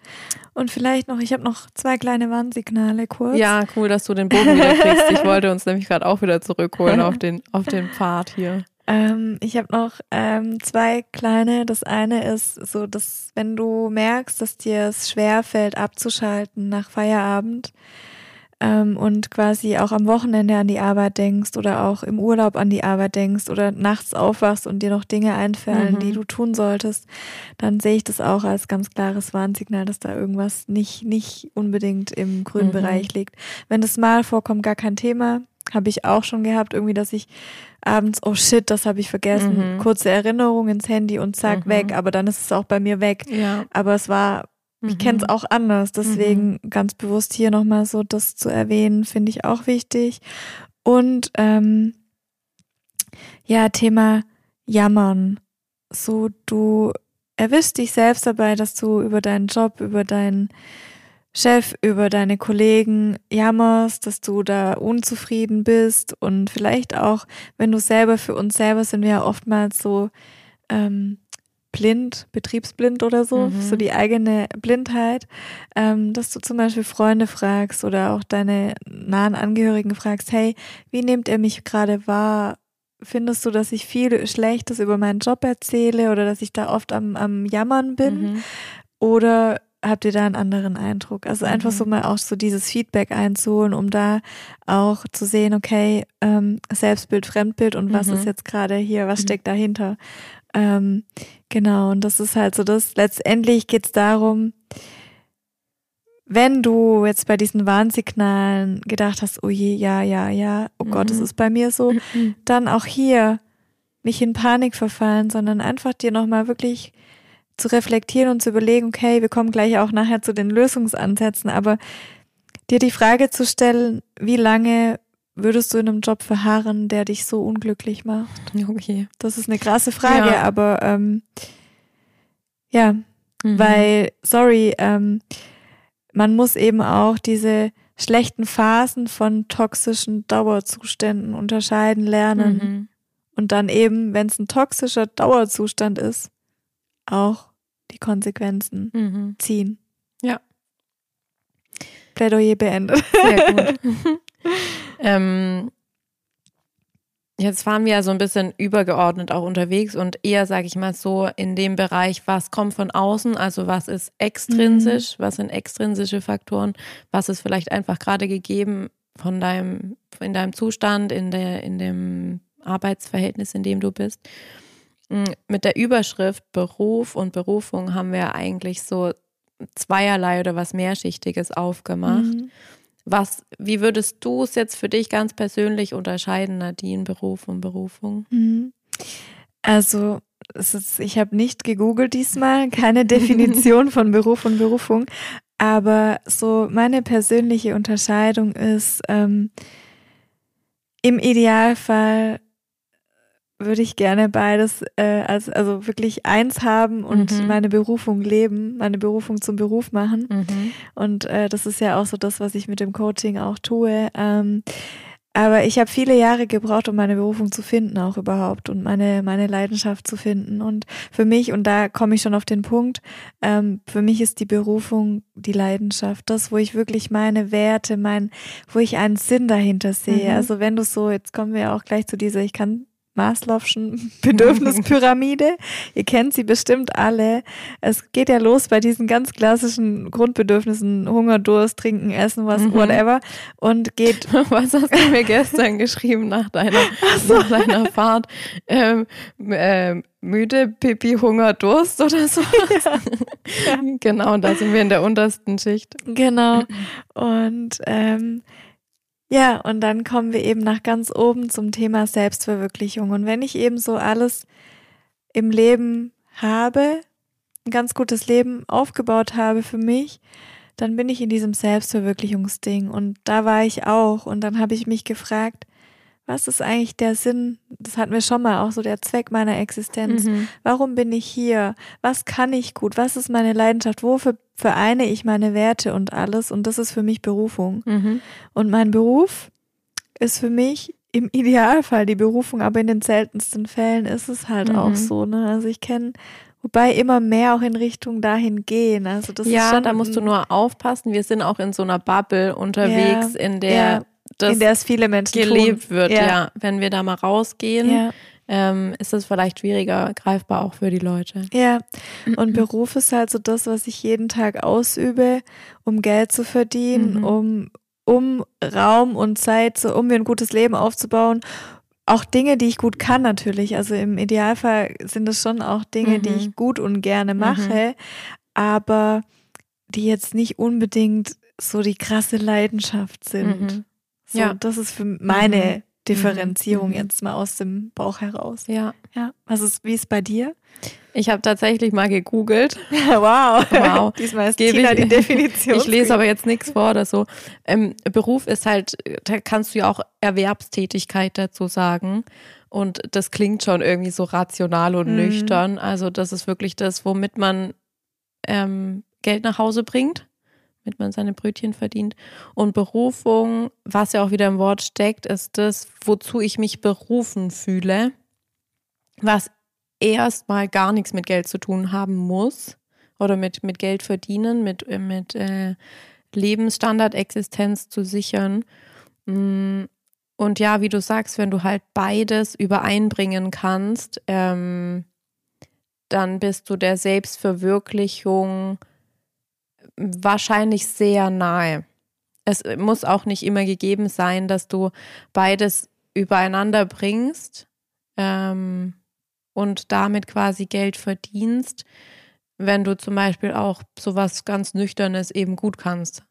S2: Und vielleicht noch, ich habe noch zwei kleine Warnsignale kurz.
S1: Ja, cool, dass du den Bogen wieder kriegst. Ich wollte uns nämlich gerade auch wieder zurückholen auf den, auf den Pfad hier.
S2: Ähm, ich habe noch ähm, zwei kleine. Das eine ist so, dass wenn du merkst, dass dir es schwerfällt, abzuschalten nach Feierabend, ähm, und quasi auch am Wochenende an die Arbeit denkst oder auch im Urlaub an die Arbeit denkst oder nachts aufwachst und dir noch Dinge einfallen, mhm. die du tun solltest, dann sehe ich das auch als ganz klares Warnsignal, dass da irgendwas nicht, nicht unbedingt im grünen mhm. Bereich liegt. Wenn das mal vorkommt, gar kein Thema. Habe ich auch schon gehabt, irgendwie, dass ich abends, oh shit, das habe ich vergessen. Mhm. Kurze Erinnerung ins Handy und zack, mhm. weg. Aber dann ist es auch bei mir weg. Ja. Aber es war ich kenne es mhm. auch anders, deswegen mhm. ganz bewusst hier nochmal so das zu erwähnen, finde ich auch wichtig. Und ähm, ja, Thema Jammern. So, du erwischst dich selbst dabei, dass du über deinen Job, über deinen Chef, über deine Kollegen jammerst, dass du da unzufrieden bist und vielleicht auch, wenn du selber für uns selber sind wir ja oftmals so ähm, blind, betriebsblind oder so, mhm. so die eigene Blindheit, ähm, dass du zum Beispiel Freunde fragst oder auch deine nahen Angehörigen fragst, hey, wie nehmt ihr mich gerade wahr? Findest du, dass ich viel Schlechtes über meinen Job erzähle oder dass ich da oft am, am Jammern bin? Mhm. Oder habt ihr da einen anderen Eindruck? Also einfach mhm. so mal auch so dieses Feedback einzuholen, um da auch zu sehen, okay, ähm, Selbstbild, Fremdbild und was ist mhm. jetzt gerade hier, was mhm. steckt dahinter? Ähm, genau, und das ist halt so das. Letztendlich geht es darum, wenn du jetzt bei diesen Warnsignalen gedacht hast, oh je, ja, ja, ja, oh mhm. Gott, es ist bei mir so, mhm. dann auch hier nicht in Panik verfallen, sondern einfach dir nochmal wirklich zu reflektieren und zu überlegen, okay, wir kommen gleich auch nachher zu den Lösungsansätzen, aber dir die Frage zu stellen, wie lange würdest du in einem Job verharren, der dich so unglücklich macht? Okay. Das ist eine krasse Frage, ja. aber ähm, ja, mhm. weil, sorry, ähm, man muss eben auch diese schlechten Phasen von toxischen Dauerzuständen unterscheiden lernen. Mhm. Und dann eben, wenn es ein toxischer Dauerzustand ist, auch die Konsequenzen mhm. ziehen.
S1: Ja.
S2: Plädoyer beendet. Sehr gut.
S1: ähm, jetzt waren wir ja so ein bisschen übergeordnet auch unterwegs und eher, sage ich mal so, in dem Bereich, was kommt von außen, also was ist extrinsisch, mhm. was sind extrinsische Faktoren, was ist vielleicht einfach gerade gegeben von deinem, in deinem Zustand, in, der, in dem Arbeitsverhältnis, in dem du bist. Mm, mit der Überschrift Beruf und Berufung haben wir eigentlich so zweierlei oder was Mehrschichtiges aufgemacht. Mhm. Was, wie würdest du es jetzt für dich ganz persönlich unterscheiden, Nadine, Beruf und Berufung? Mhm.
S2: Also, ist, ich habe nicht gegoogelt diesmal, keine Definition von Beruf und Berufung, aber so meine persönliche Unterscheidung ist, ähm, im Idealfall würde ich gerne beides äh, als also wirklich eins haben und mhm. meine Berufung leben, meine Berufung zum Beruf machen. Mhm. Und äh, das ist ja auch so das, was ich mit dem Coaching auch tue. Ähm, aber ich habe viele Jahre gebraucht, um meine Berufung zu finden, auch überhaupt und meine, meine Leidenschaft zu finden. Und für mich, und da komme ich schon auf den Punkt, ähm, für mich ist die Berufung die Leidenschaft, das, wo ich wirklich meine Werte, mein, wo ich einen Sinn dahinter sehe. Mhm. Also wenn du so, jetzt kommen wir auch gleich zu dieser, ich kann Maslow'schen Bedürfnispyramide. Ihr kennt sie bestimmt alle. Es geht ja los bei diesen ganz klassischen Grundbedürfnissen, Hunger, Durst, Trinken, Essen, was, mhm. whatever. Und geht.
S1: Was hast du mir gestern geschrieben nach deiner, so. nach deiner Fahrt? Ähm, äh, müde, Pipi, Hunger, Durst oder so. Ja. ja. Genau, da sind wir in der untersten Schicht.
S2: Genau. Und ähm, ja, und dann kommen wir eben nach ganz oben zum Thema Selbstverwirklichung. Und wenn ich eben so alles im Leben habe, ein ganz gutes Leben aufgebaut habe für mich, dann bin ich in diesem Selbstverwirklichungsding. Und da war ich auch. Und dann habe ich mich gefragt, was ist eigentlich der Sinn, das hatten wir schon mal, auch so der Zweck meiner Existenz. Mhm. Warum bin ich hier? Was kann ich gut? Was ist meine Leidenschaft? Wofür vereine ich meine Werte und alles? Und das ist für mich Berufung. Mhm. Und mein Beruf ist für mich im Idealfall die Berufung, aber in den seltensten Fällen ist es halt mhm. auch so. Ne? Also ich kenne Wobei immer mehr auch in Richtung dahin gehen. Also das
S1: ja,
S2: ist schon,
S1: da musst du nur aufpassen. Wir sind auch in so einer Bubble unterwegs, ja, in der
S2: ja das in der es viele Menschen
S1: gelebt tun. wird, ja. ja. Wenn wir da mal rausgehen, ja. ähm, ist das vielleicht schwieriger greifbar auch für die Leute.
S2: Ja, und Beruf ist halt so das, was ich jeden Tag ausübe, um Geld zu verdienen, mhm. um, um Raum und Zeit, so, um mir ein gutes Leben aufzubauen. Auch Dinge, die ich gut kann natürlich. Also im Idealfall sind es schon auch Dinge, mhm. die ich gut und gerne mache, mhm. aber die jetzt nicht unbedingt so die krasse Leidenschaft sind. So, ja. Das ist für meine mhm. Differenzierung mhm. jetzt mal aus dem Bauch heraus.
S1: Ja.
S2: Ja. Was ist, wie ist bei dir?
S1: Ich habe tatsächlich mal gegoogelt.
S2: wow.
S1: Wow.
S2: Diesmal ist Tina
S1: ich,
S2: die Definition.
S1: Ich lese aber jetzt nichts vor oder so. Ähm, Beruf ist halt, da kannst du ja auch Erwerbstätigkeit dazu sagen. Und das klingt schon irgendwie so rational und mhm. nüchtern. Also das ist wirklich das, womit man ähm, Geld nach Hause bringt damit man seine Brötchen verdient. Und Berufung, was ja auch wieder im Wort steckt, ist das, wozu ich mich berufen fühle, was erstmal gar nichts mit Geld zu tun haben muss oder mit, mit Geld verdienen, mit, mit äh, Lebensstandard, Existenz zu sichern. Mm, und ja, wie du sagst, wenn du halt beides übereinbringen kannst, ähm, dann bist du der Selbstverwirklichung wahrscheinlich sehr nahe. Es muss auch nicht immer gegeben sein, dass du beides übereinander bringst ähm, und damit quasi Geld verdienst, wenn du zum Beispiel auch sowas ganz Nüchternes eben gut kannst.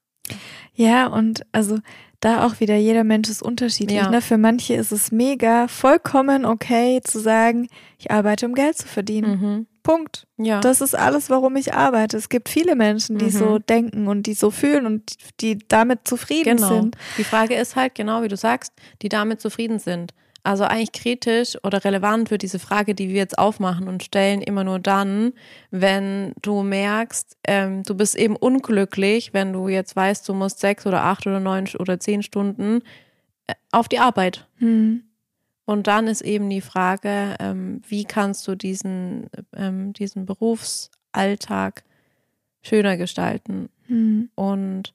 S2: Ja, und also da auch wieder, jeder Mensch ist unterschiedlich. Ja. Ne? Für manche ist es mega, vollkommen okay zu sagen, ich arbeite, um Geld zu verdienen. Mhm. Punkt. Ja. Das ist alles, warum ich arbeite. Es gibt viele Menschen, die mhm. so denken und die so fühlen und die damit zufrieden
S1: genau.
S2: sind.
S1: Die Frage ist halt, genau wie du sagst, die damit zufrieden sind. Also eigentlich kritisch oder relevant wird diese Frage, die wir jetzt aufmachen und stellen, immer nur dann, wenn du merkst, ähm, du bist eben unglücklich, wenn du jetzt weißt, du musst sechs oder acht oder neun oder zehn Stunden äh, auf die Arbeit. Mhm. Und dann ist eben die Frage, ähm, wie kannst du diesen, ähm, diesen Berufsalltag schöner gestalten? Mhm. Und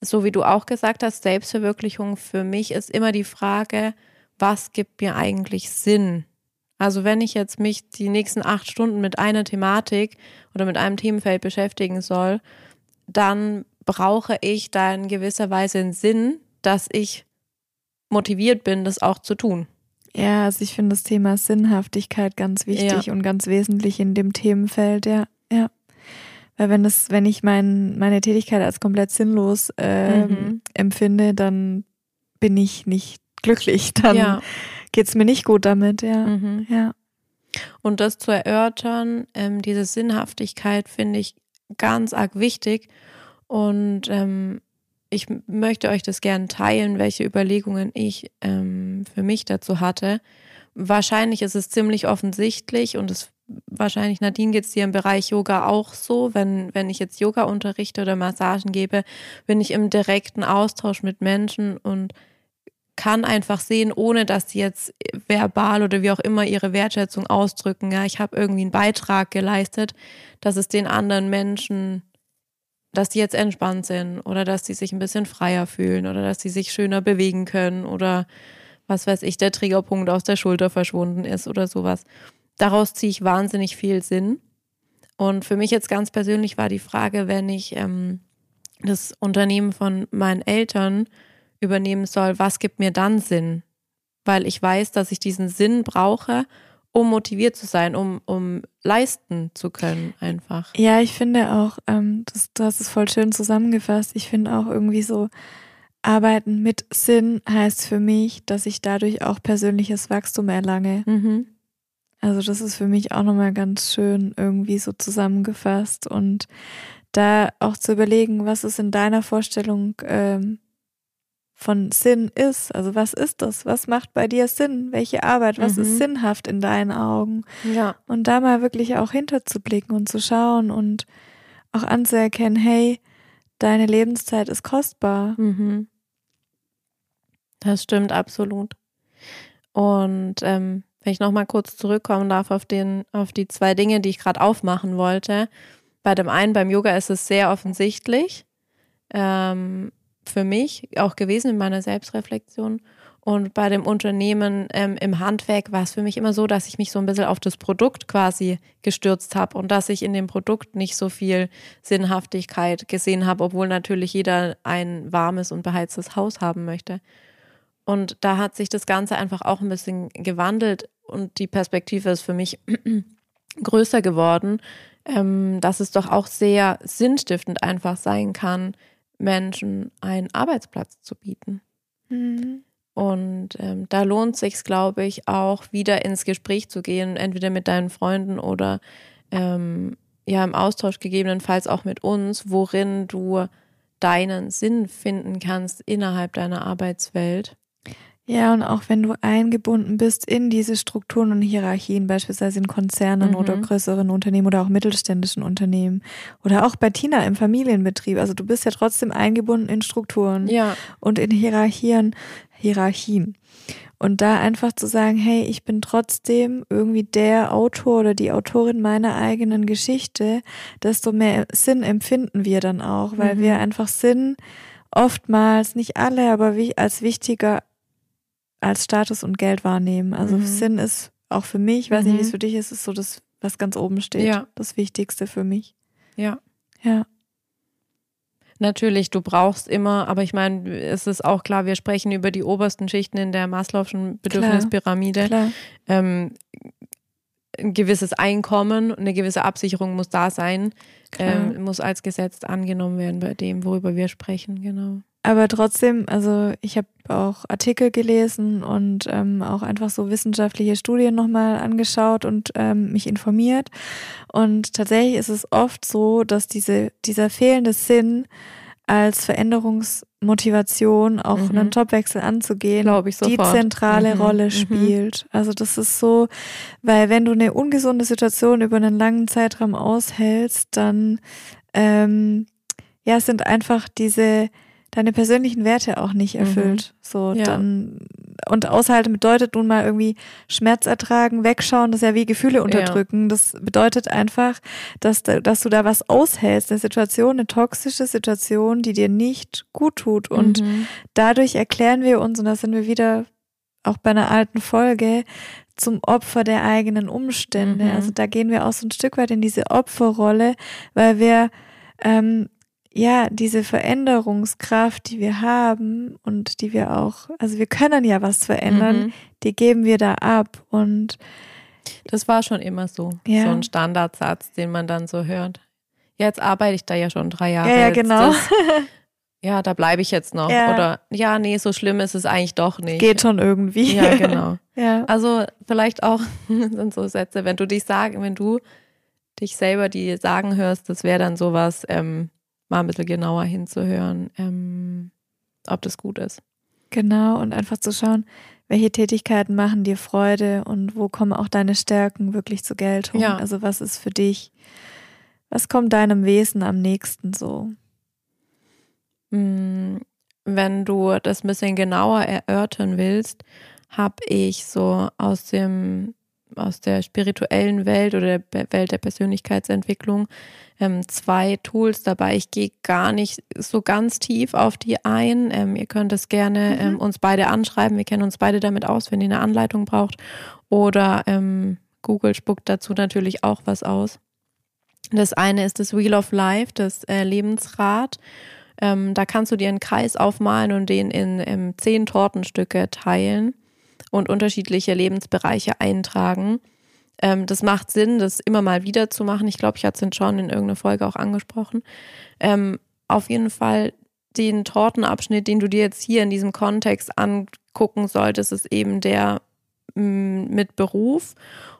S1: so wie du auch gesagt hast, Selbstverwirklichung für mich ist immer die Frage, was gibt mir eigentlich Sinn? Also wenn ich jetzt mich die nächsten acht Stunden mit einer Thematik oder mit einem Themenfeld beschäftigen soll, dann brauche ich da in gewisser Weise einen Sinn, dass ich motiviert bin, das auch zu tun.
S2: Ja, also ich finde das Thema Sinnhaftigkeit ganz wichtig ja. und ganz wesentlich in dem Themenfeld, ja, ja. Weil wenn das, wenn ich mein, meine Tätigkeit als komplett sinnlos äh, mhm. empfinde, dann bin ich nicht glücklich. Dann ja. geht es mir nicht gut damit, ja. Mhm. ja.
S1: Und das zu erörtern, ähm, diese Sinnhaftigkeit finde ich ganz arg wichtig. Und ähm, ich möchte euch das gerne teilen, welche Überlegungen ich ähm, für mich dazu hatte. Wahrscheinlich ist es ziemlich offensichtlich und es wahrscheinlich, Nadine, geht es dir im Bereich Yoga auch so. Wenn, wenn ich jetzt Yoga unterrichte oder Massagen gebe, bin ich im direkten Austausch mit Menschen und kann einfach sehen, ohne dass sie jetzt verbal oder wie auch immer ihre Wertschätzung ausdrücken. Ja, ich habe irgendwie einen Beitrag geleistet, dass es den anderen Menschen dass die jetzt entspannt sind oder dass sie sich ein bisschen freier fühlen oder dass sie sich schöner bewegen können oder was weiß ich, der Triggerpunkt aus der Schulter verschwunden ist oder sowas. Daraus ziehe ich wahnsinnig viel Sinn. Und für mich jetzt ganz persönlich war die Frage, wenn ich ähm, das Unternehmen von meinen Eltern übernehmen soll, was gibt mir dann Sinn? Weil ich weiß, dass ich diesen Sinn brauche, um motiviert zu sein, um, um leisten zu können, einfach.
S2: Ja, ich finde auch, ähm, das, du hast es voll schön zusammengefasst. Ich finde auch irgendwie so, arbeiten mit Sinn heißt für mich, dass ich dadurch auch persönliches Wachstum erlange. Mhm. Also das ist für mich auch nochmal ganz schön irgendwie so zusammengefasst und da auch zu überlegen, was ist in deiner Vorstellung ähm, von Sinn ist. Also was ist das? Was macht bei dir Sinn? Welche Arbeit? Was mhm. ist sinnhaft in deinen Augen?
S1: Ja.
S2: Und da mal wirklich auch hinterzublicken und zu schauen und auch anzuerkennen, hey, deine Lebenszeit ist kostbar.
S1: Mhm. Das stimmt absolut. Und ähm, wenn ich nochmal kurz zurückkommen darf auf den, auf die zwei Dinge, die ich gerade aufmachen wollte. Bei dem einen, beim Yoga ist es sehr offensichtlich. Ähm, für mich auch gewesen in meiner Selbstreflexion. Und bei dem Unternehmen ähm, im Handwerk war es für mich immer so, dass ich mich so ein bisschen auf das Produkt quasi gestürzt habe und dass ich in dem Produkt nicht so viel Sinnhaftigkeit gesehen habe, obwohl natürlich jeder ein warmes und beheiztes Haus haben möchte. Und da hat sich das Ganze einfach auch ein bisschen gewandelt und die Perspektive ist für mich größer geworden, ähm, dass es doch auch sehr sinnstiftend einfach sein kann, Menschen einen Arbeitsplatz zu bieten. Mhm. Und ähm, da lohnt sich, glaube ich, auch wieder ins Gespräch zu gehen, entweder mit deinen Freunden oder ähm, ja im Austausch gegebenenfalls auch mit uns, worin du deinen Sinn finden kannst innerhalb deiner Arbeitswelt.
S2: Ja, und auch wenn du eingebunden bist in diese Strukturen und Hierarchien, beispielsweise in Konzernen mhm. oder größeren Unternehmen oder auch mittelständischen Unternehmen oder auch bei Tina im Familienbetrieb. Also du bist ja trotzdem eingebunden in Strukturen
S1: ja.
S2: und in Hierarchien, Hierarchien. Und da einfach zu sagen, hey, ich bin trotzdem irgendwie der Autor oder die Autorin meiner eigenen Geschichte, desto mehr Sinn empfinden wir dann auch, weil mhm. wir einfach Sinn oftmals, nicht alle, aber wie, als wichtiger als Status und Geld wahrnehmen. Also mhm. Sinn ist auch für mich, ich weiß mhm. nicht, wie es mhm. für dich ist, ist so das, was ganz oben steht. Ja. Das Wichtigste für mich.
S1: Ja.
S2: Ja.
S1: Natürlich, du brauchst immer, aber ich meine, es ist auch klar, wir sprechen über die obersten Schichten in der Maslow'schen Bedürfnispyramide.
S2: Klar.
S1: Ähm, ein gewisses Einkommen, eine gewisse Absicherung muss da sein, ähm, muss als Gesetz angenommen werden bei dem, worüber wir sprechen, genau.
S2: Aber trotzdem, also ich habe auch Artikel gelesen und ähm, auch einfach so wissenschaftliche Studien nochmal angeschaut und ähm, mich informiert. Und tatsächlich ist es oft so, dass diese, dieser fehlende Sinn als Veränderungsmotivation auch mhm. einen Jobwechsel anzugehen, die zentrale mhm. Rolle mhm. spielt. Mhm. Also das ist so, weil wenn du eine ungesunde Situation über einen langen Zeitraum aushältst, dann ähm, ja sind einfach diese deine persönlichen Werte auch nicht mhm. erfüllt. Mhm. So, ja. dann, und aushalten bedeutet nun mal irgendwie Schmerz ertragen, wegschauen, das ist ja wie Gefühle unterdrücken. Ja. Das bedeutet einfach, dass, dass du da was aushältst, eine Situation, eine toxische Situation, die dir nicht gut tut. Und mhm. dadurch erklären wir uns, und da sind wir wieder auch bei einer alten Folge, zum Opfer der eigenen Umstände. Mhm. Also da gehen wir auch so ein Stück weit in diese Opferrolle, weil wir ähm, ja, diese Veränderungskraft, die wir haben und die wir auch, also wir können ja was verändern, mhm. die geben wir da ab und
S1: das war schon immer so, ja. so ein Standardsatz, den man dann so hört. Jetzt arbeite ich da ja schon drei Jahre.
S2: Ja, ja genau. Das,
S1: ja, da bleibe ich jetzt noch. Ja. Oder ja, nee, so schlimm ist es eigentlich doch nicht.
S2: Geht schon irgendwie.
S1: Ja, genau.
S2: ja.
S1: Also vielleicht auch sind so Sätze, wenn du dich sagen, wenn du dich selber die sagen hörst, das wäre dann sowas, ähm, mal ein bisschen genauer hinzuhören, ähm, ob das gut ist.
S2: Genau, und einfach zu schauen, welche Tätigkeiten machen dir Freude und wo kommen auch deine Stärken wirklich zur Geltung. Ja. Also was ist für dich, was kommt deinem Wesen am nächsten so?
S1: Mm, wenn du das ein bisschen genauer erörtern willst, habe ich so aus dem aus der spirituellen Welt oder der Welt der Persönlichkeitsentwicklung ähm, zwei Tools dabei. Ich gehe gar nicht so ganz tief auf die ein. Ähm, ihr könnt es gerne mhm. ähm, uns beide anschreiben. Wir kennen uns beide damit aus, wenn ihr eine Anleitung braucht. Oder ähm, Google spuckt dazu natürlich auch was aus. Das eine ist das Wheel of Life, das äh, Lebensrad. Ähm, da kannst du dir einen Kreis aufmalen und den in, in zehn Tortenstücke teilen und unterschiedliche Lebensbereiche eintragen. Ähm, das macht Sinn, das immer mal wieder zu machen. Ich glaube, ich hatte es schon in irgendeiner Folge auch angesprochen. Ähm, auf jeden Fall den Tortenabschnitt, den du dir jetzt hier in diesem Kontext angucken solltest, ist eben der mm, mit Beruf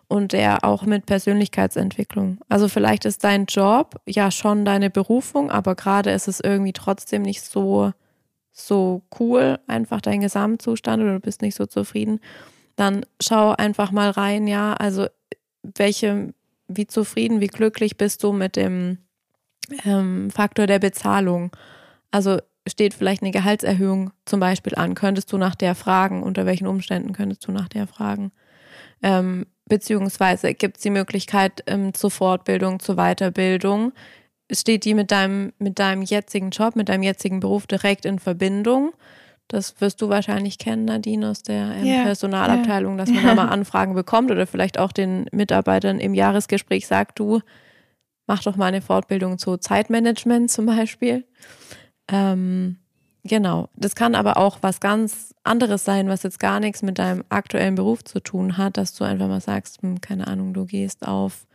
S1: und der auch mit Persönlichkeitsentwicklung. Also vielleicht ist dein Job ja schon deine Berufung, aber gerade ist es irgendwie trotzdem nicht so so cool, einfach dein Gesamtzustand oder du bist nicht so zufrieden, dann schau einfach mal rein, ja, also welche, wie zufrieden, wie glücklich bist du mit dem ähm, Faktor der Bezahlung? Also steht vielleicht eine Gehaltserhöhung zum Beispiel an, könntest du nach der fragen, unter welchen Umständen könntest du nach der fragen? Ähm, beziehungsweise gibt es die Möglichkeit ähm, zur Fortbildung, zur Weiterbildung, steht die mit deinem, mit deinem jetzigen Job, mit deinem jetzigen Beruf direkt in Verbindung. Das wirst du wahrscheinlich kennen, Nadine, aus der ähm, ja, Personalabteilung, ja. dass man da mal Anfragen bekommt oder vielleicht auch den Mitarbeitern im Jahresgespräch sagt, du mach doch mal eine Fortbildung zu Zeitmanagement zum Beispiel. Ähm, genau. Das kann aber auch was ganz anderes sein, was jetzt gar nichts mit deinem aktuellen Beruf zu tun hat, dass du einfach mal sagst, hm, keine Ahnung, du gehst auf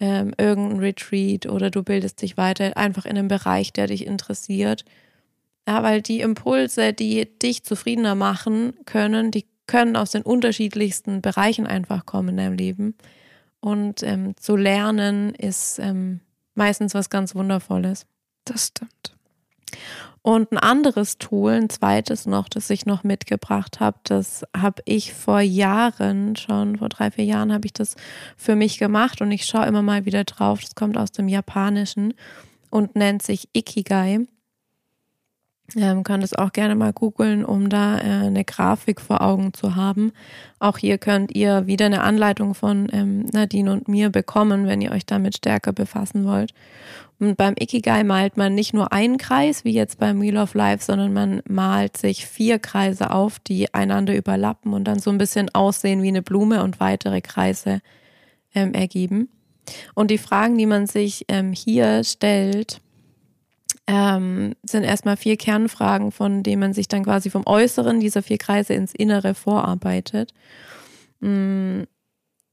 S1: ähm, irgendein Retreat oder du bildest dich weiter einfach in einem Bereich, der dich interessiert ja, weil die Impulse, die dich zufriedener machen können, die können aus den unterschiedlichsten Bereichen einfach kommen in deinem Leben. Und ähm, zu lernen ist ähm, meistens was ganz Wundervolles.
S2: Das stimmt.
S1: Und ein anderes Tool, ein zweites noch, das ich noch mitgebracht habe, das habe ich vor Jahren, schon vor drei, vier Jahren habe ich das für mich gemacht und ich schaue immer mal wieder drauf. Das kommt aus dem Japanischen und nennt sich Ikigai. Ähm, könnt es auch gerne mal googeln, um da äh, eine Grafik vor Augen zu haben. Auch hier könnt ihr wieder eine Anleitung von ähm, Nadine und mir bekommen, wenn ihr euch damit stärker befassen wollt. Und beim Ikigai malt man nicht nur einen Kreis, wie jetzt beim Wheel of Life, sondern man malt sich vier Kreise auf, die einander überlappen und dann so ein bisschen aussehen wie eine Blume und weitere Kreise ähm, ergeben. Und die Fragen, die man sich ähm, hier stellt, ähm, sind erstmal vier Kernfragen, von denen man sich dann quasi vom Äußeren dieser vier Kreise ins Innere vorarbeitet. Mm,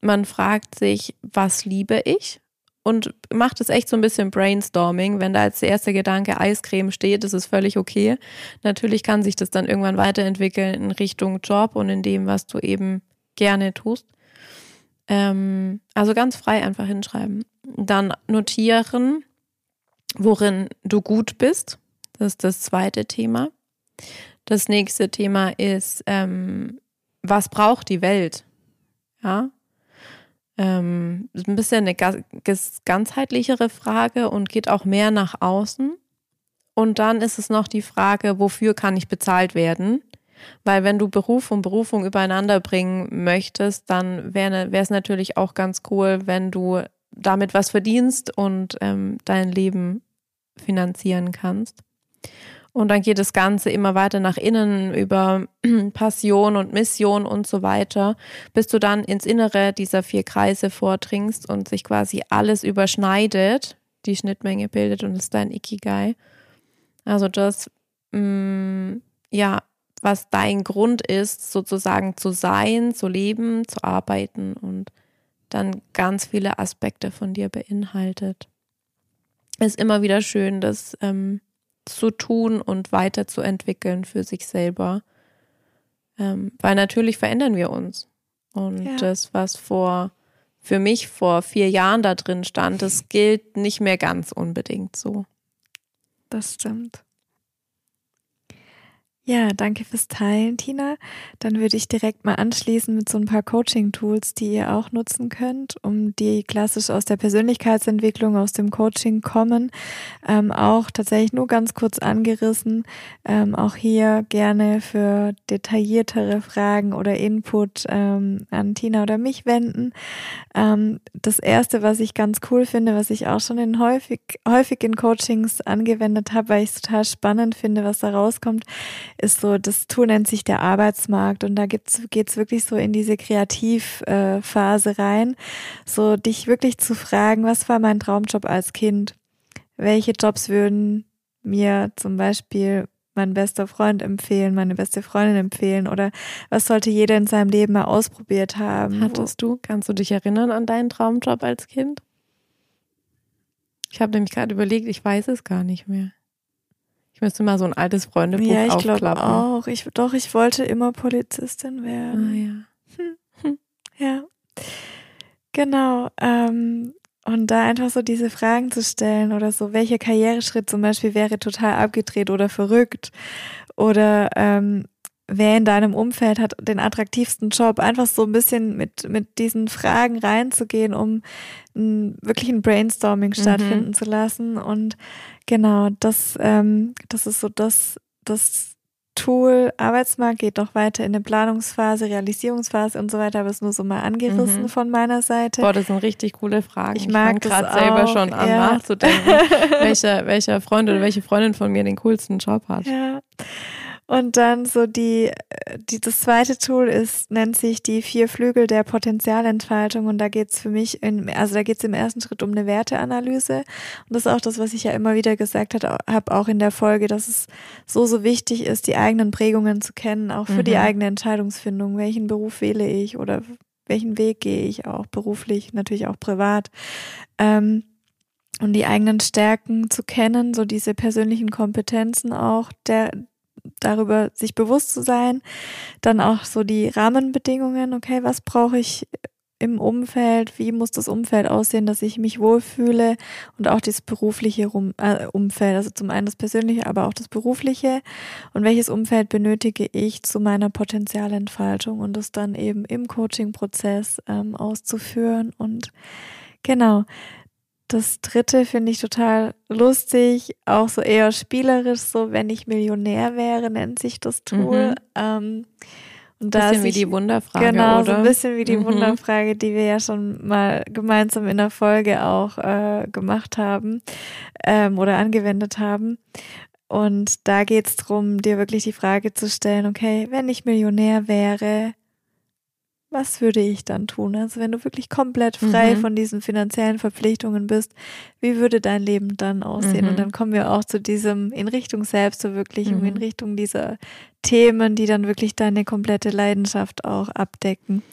S1: man fragt sich, was liebe ich? Und macht es echt so ein bisschen Brainstorming. Wenn da als erster Gedanke Eiscreme steht, ist es völlig okay. Natürlich kann sich das dann irgendwann weiterentwickeln in Richtung Job und in dem, was du eben gerne tust. Ähm, also ganz frei einfach hinschreiben. Dann notieren, worin du gut bist. Das ist das zweite Thema. Das nächste Thema ist, ähm, was braucht die Welt? Ja. Ähm, ist ein bisschen eine ganzheitlichere Frage und geht auch mehr nach außen. Und dann ist es noch die Frage, wofür kann ich bezahlt werden? Weil wenn du Beruf und Berufung übereinander bringen möchtest, dann wäre es natürlich auch ganz cool, wenn du damit was verdienst und ähm, dein Leben finanzieren kannst. Und dann geht das Ganze immer weiter nach innen über Passion und Mission und so weiter, bis du dann ins Innere dieser vier Kreise vordringst und sich quasi alles überschneidet, die Schnittmenge bildet und ist dein Ikigai. Also das, mh, mm, ja, was dein Grund ist, sozusagen zu sein, zu leben, zu arbeiten und dann ganz viele Aspekte von dir beinhaltet ist immer wieder schön, das ähm, zu tun und weiterzuentwickeln für sich selber. Ähm, weil natürlich verändern wir uns. Und ja. das, was vor für mich vor vier Jahren da drin stand, das gilt nicht mehr ganz unbedingt so.
S2: Das stimmt. Ja, danke fürs Teilen, Tina. Dann würde ich direkt mal anschließen mit so ein paar Coaching-Tools, die ihr auch nutzen könnt, um die klassisch aus der Persönlichkeitsentwicklung, aus dem Coaching kommen. Ähm, auch tatsächlich nur ganz kurz angerissen. Ähm, auch hier gerne für detailliertere Fragen oder Input ähm, an Tina oder mich wenden. Ähm, das erste, was ich ganz cool finde, was ich auch schon in häufig, häufig in Coachings angewendet habe, weil ich es total spannend finde, was da rauskommt, ist so, das Tool nennt sich der Arbeitsmarkt und da gibt's, geht's wirklich so in diese Kreativphase rein, so dich wirklich zu fragen, was war mein Traumjob als Kind? Welche Jobs würden mir zum Beispiel mein bester Freund empfehlen, meine beste Freundin empfehlen oder was sollte jeder in seinem Leben mal ausprobiert haben?
S1: Hattest du, kannst du dich erinnern an deinen Traumjob als Kind? Ich habe nämlich gerade überlegt, ich weiß es gar nicht mehr. Ich müsste mal so ein altes Freundebuch ja, ich aufklappen.
S2: auch. Ich, doch, ich wollte immer Polizistin werden.
S1: Ah, ja. Hm.
S2: Ja. Genau. Ähm, und da einfach so diese Fragen zu stellen oder so, welcher Karriereschritt zum Beispiel wäre total abgedreht oder verrückt oder ähm, wer in deinem Umfeld hat den attraktivsten Job, einfach so ein bisschen mit, mit diesen Fragen reinzugehen, um ein, wirklich ein Brainstorming mhm. stattfinden zu lassen. Und genau, das, ähm, das ist so das, das Tool. Arbeitsmarkt geht doch weiter in eine Planungsphase, Realisierungsphase und so weiter, aber es nur so mal angerissen mhm. von meiner Seite.
S1: Boah, das sind richtig coole Fragen.
S2: Ich, ich mag
S1: gerade selber schon an ja. nachzudenken, welcher, welcher Freund oder welche Freundin von mir den coolsten Job hat.
S2: Ja. Und dann so die, die, das zweite Tool ist, nennt sich die vier Flügel der Potenzialentfaltung. Und da geht's für mich, in, also da geht's im ersten Schritt um eine Werteanalyse. Und das ist auch das, was ich ja immer wieder gesagt habe, auch in der Folge, dass es so, so wichtig ist, die eigenen Prägungen zu kennen, auch für mhm. die eigene Entscheidungsfindung. Welchen Beruf wähle ich oder welchen Weg gehe ich auch beruflich, natürlich auch privat. Ähm, und die eigenen Stärken zu kennen, so diese persönlichen Kompetenzen auch, der, darüber sich bewusst zu sein. Dann auch so die Rahmenbedingungen, okay, was brauche ich im Umfeld, wie muss das Umfeld aussehen, dass ich mich wohlfühle? Und auch das berufliche Rum, äh, Umfeld, also zum einen das persönliche, aber auch das berufliche. Und welches Umfeld benötige ich zu meiner Potenzialentfaltung? Und das dann eben im Coaching-Prozess ähm, auszuführen. Und genau, das dritte finde ich total lustig, auch so eher spielerisch, so wenn ich Millionär wäre, nennt sich das Tool. Mhm. Ähm,
S1: und da bisschen wie die Wunderfrage,
S2: genau,
S1: oder?
S2: so ein bisschen wie die mhm. Wunderfrage, die wir ja schon mal gemeinsam in der Folge auch äh, gemacht haben ähm, oder angewendet haben. Und da geht es darum, dir wirklich die Frage zu stellen, okay, wenn ich Millionär wäre, was würde ich dann tun? Also wenn du wirklich komplett frei mhm. von diesen finanziellen Verpflichtungen bist, wie würde dein Leben dann aussehen? Mhm. Und dann kommen wir auch zu diesem in Richtung Selbstverwirklichung, mhm. in Richtung dieser Themen, die dann wirklich deine komplette Leidenschaft auch abdecken.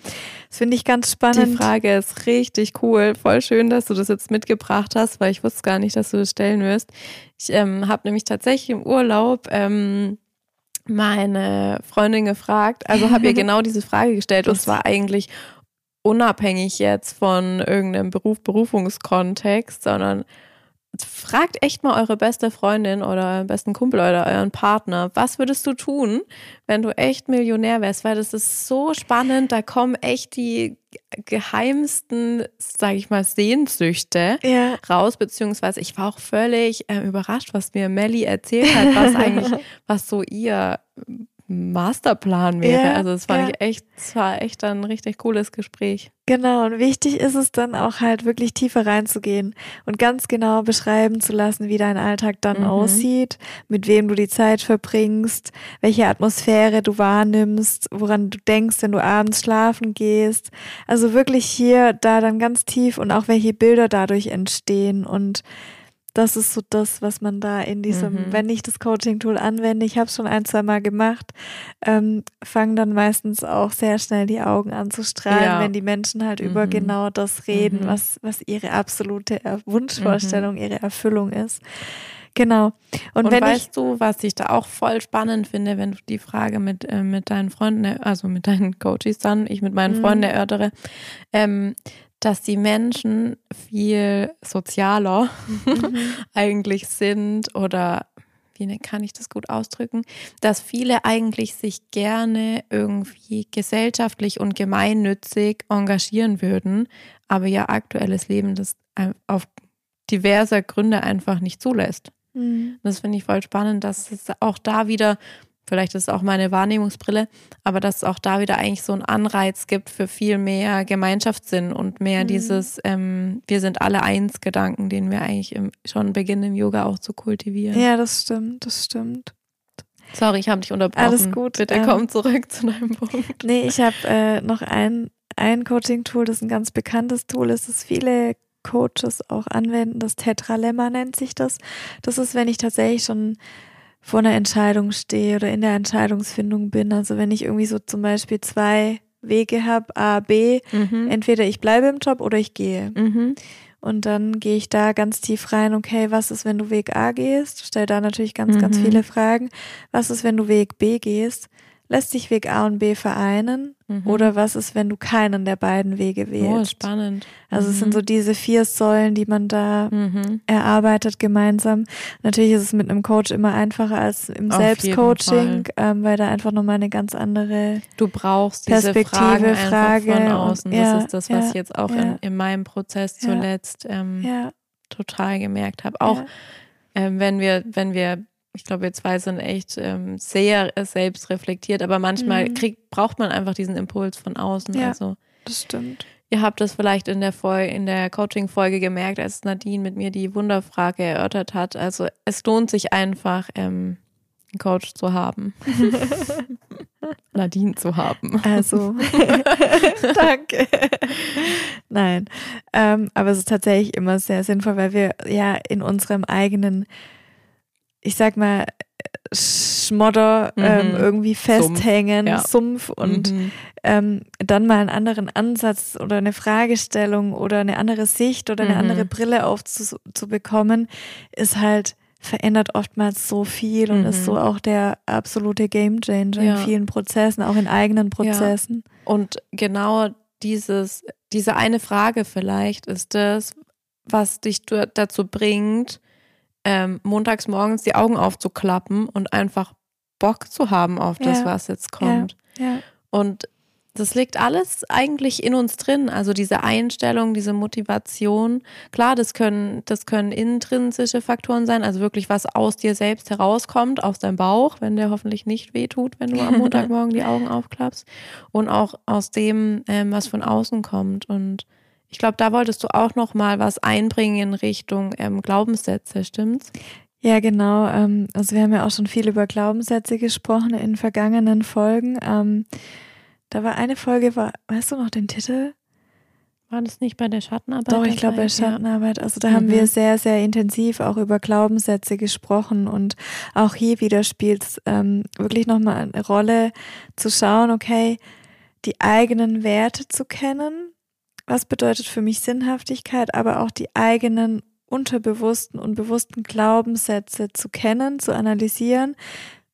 S2: Das finde ich ganz spannend.
S1: Die Frage ist richtig cool. Voll schön, dass du das jetzt mitgebracht hast, weil ich wusste gar nicht, dass du das stellen wirst. Ich ähm, habe nämlich tatsächlich im Urlaub ähm, meine Freundin gefragt, also habe ihr genau diese Frage gestellt und zwar eigentlich unabhängig jetzt von irgendeinem Beruf, Berufungskontext, sondern fragt echt mal eure beste Freundin oder euren besten Kumpel oder euren Partner, was würdest du tun, wenn du echt Millionär wärst? Weil das ist so spannend, da kommen echt die geheimsten, sage ich mal, Sehnsüchte ja. raus, beziehungsweise ich war auch völlig äh, überrascht, was mir Melly erzählt hat, was eigentlich, was so ihr Masterplan wäre. Ja, also es fand ja. ich echt, es war echt ein richtig cooles Gespräch.
S2: Genau, und wichtig ist es dann auch halt wirklich tiefer reinzugehen und ganz genau beschreiben zu lassen, wie dein Alltag dann mhm. aussieht, mit wem du die Zeit verbringst, welche Atmosphäre du wahrnimmst, woran du denkst, wenn du abends schlafen gehst. Also wirklich hier, da dann ganz tief und auch welche Bilder dadurch entstehen und das ist so das, was man da in diesem, mhm. wenn ich das Coaching-Tool anwende, ich habe es schon ein, zwei Mal gemacht, ähm, fangen dann meistens auch sehr schnell die Augen an zu strahlen, ja. wenn die Menschen halt mhm. über genau das reden, mhm. was, was ihre absolute Wunschvorstellung, mhm. ihre Erfüllung ist. Genau.
S1: Und, Und wenn weißt ich, du, was ich da auch voll spannend finde, wenn du die Frage mit, äh, mit deinen Freunden, also mit deinen Coaches dann, ich mit meinen Freunden mhm. erörtere, ähm, dass die Menschen viel sozialer mhm. eigentlich sind oder wie ne, kann ich das gut ausdrücken, dass viele eigentlich sich gerne irgendwie gesellschaftlich und gemeinnützig engagieren würden, aber ihr aktuelles Leben das auf diverser Gründe einfach nicht zulässt. Mhm. Das finde ich voll spannend, dass es auch da wieder Vielleicht ist es auch meine Wahrnehmungsbrille, aber dass es auch da wieder eigentlich so einen Anreiz gibt für viel mehr Gemeinschaftssinn und mehr mhm. dieses ähm, Wir sind alle eins Gedanken, den wir eigentlich im, schon beginnen im Yoga auch zu kultivieren.
S2: Ja, das stimmt, das stimmt.
S1: Sorry, ich habe dich unterbrochen.
S2: Alles gut.
S1: Bitte ähm, komm zurück zu deinem Punkt.
S2: Nee, ich habe äh, noch ein, ein Coaching-Tool, das ein ganz bekanntes Tool ist, das viele Coaches auch anwenden. Das Tetralemma nennt sich das. Das ist, wenn ich tatsächlich schon vor einer Entscheidung stehe oder in der Entscheidungsfindung bin. Also wenn ich irgendwie so zum Beispiel zwei Wege habe, A, B, mhm. entweder ich bleibe im Job oder ich gehe. Mhm. Und dann gehe ich da ganz tief rein, okay, was ist, wenn du Weg A gehst? Stell da natürlich ganz, mhm. ganz viele Fragen. Was ist, wenn du Weg B gehst? Lässt sich Weg A und B vereinen? Mhm. Oder was ist, wenn du keinen der beiden Wege wählst?
S1: Oh, spannend.
S2: Also mhm. es sind so diese vier Säulen, die man da mhm. erarbeitet gemeinsam. Natürlich ist es mit einem Coach immer einfacher als im Auf Selbstcoaching, ähm, weil da einfach nochmal eine ganz andere
S1: Du brauchst diese Perspektive, Fragen Frage von außen. Und, ja, das ist das, was ja, ich jetzt auch ja. in, in meinem Prozess zuletzt ähm, total gemerkt habe. Auch ähm, wenn wir, wenn wir ich glaube, wir zwei sind echt ähm, sehr selbst reflektiert, aber manchmal mhm. kriegt, braucht man einfach diesen Impuls von außen.
S2: Ja,
S1: also,
S2: das stimmt.
S1: Ihr habt das vielleicht in der, in der Coaching-Folge gemerkt, als Nadine mit mir die Wunderfrage erörtert hat. Also es lohnt sich einfach, ähm, einen Coach zu haben. Nadine zu haben.
S2: Also, danke. Nein, ähm, aber es ist tatsächlich immer sehr sinnvoll, weil wir ja in unserem eigenen, ich sag mal, Schmodder mhm. ähm, irgendwie festhängen, Sumpf, ja. Sumpf und mhm. ähm, dann mal einen anderen Ansatz oder eine Fragestellung oder eine andere Sicht oder eine mhm. andere Brille aufzubekommen, ist halt verändert oftmals so viel und ist so mhm. auch der absolute Gamechanger ja. in vielen Prozessen, auch in eigenen Prozessen.
S1: Ja. Und genau dieses, diese eine Frage vielleicht ist das, was dich dazu bringt, ähm, montags morgens die Augen aufzuklappen und einfach Bock zu haben auf das, ja. was jetzt kommt. Ja. Und das liegt alles eigentlich in uns drin. Also diese Einstellung, diese Motivation. Klar, das können, das können intrinsische Faktoren sein, also wirklich was aus dir selbst herauskommt, aus deinem Bauch, wenn der hoffentlich nicht wehtut, wenn du am Montagmorgen die Augen aufklappst. Und auch aus dem, ähm, was von außen kommt. Und ich glaube, da wolltest du auch noch mal was einbringen in Richtung ähm, Glaubenssätze, stimmt's?
S2: Ja, genau. Ähm, also wir haben ja auch schon viel über Glaubenssätze gesprochen in vergangenen Folgen. Ähm, da war eine Folge, war, weißt du noch den Titel?
S1: War das nicht bei der Schattenarbeit?
S2: Doch, ich glaube bei Schattenarbeit. Also da mhm. haben wir mhm. sehr, sehr intensiv auch über Glaubenssätze gesprochen und auch hier wieder spielt es ähm, wirklich nochmal eine Rolle zu schauen, okay, die eigenen Werte zu kennen, was bedeutet für mich Sinnhaftigkeit, aber auch die eigenen unterbewussten und bewussten Glaubenssätze zu kennen, zu analysieren,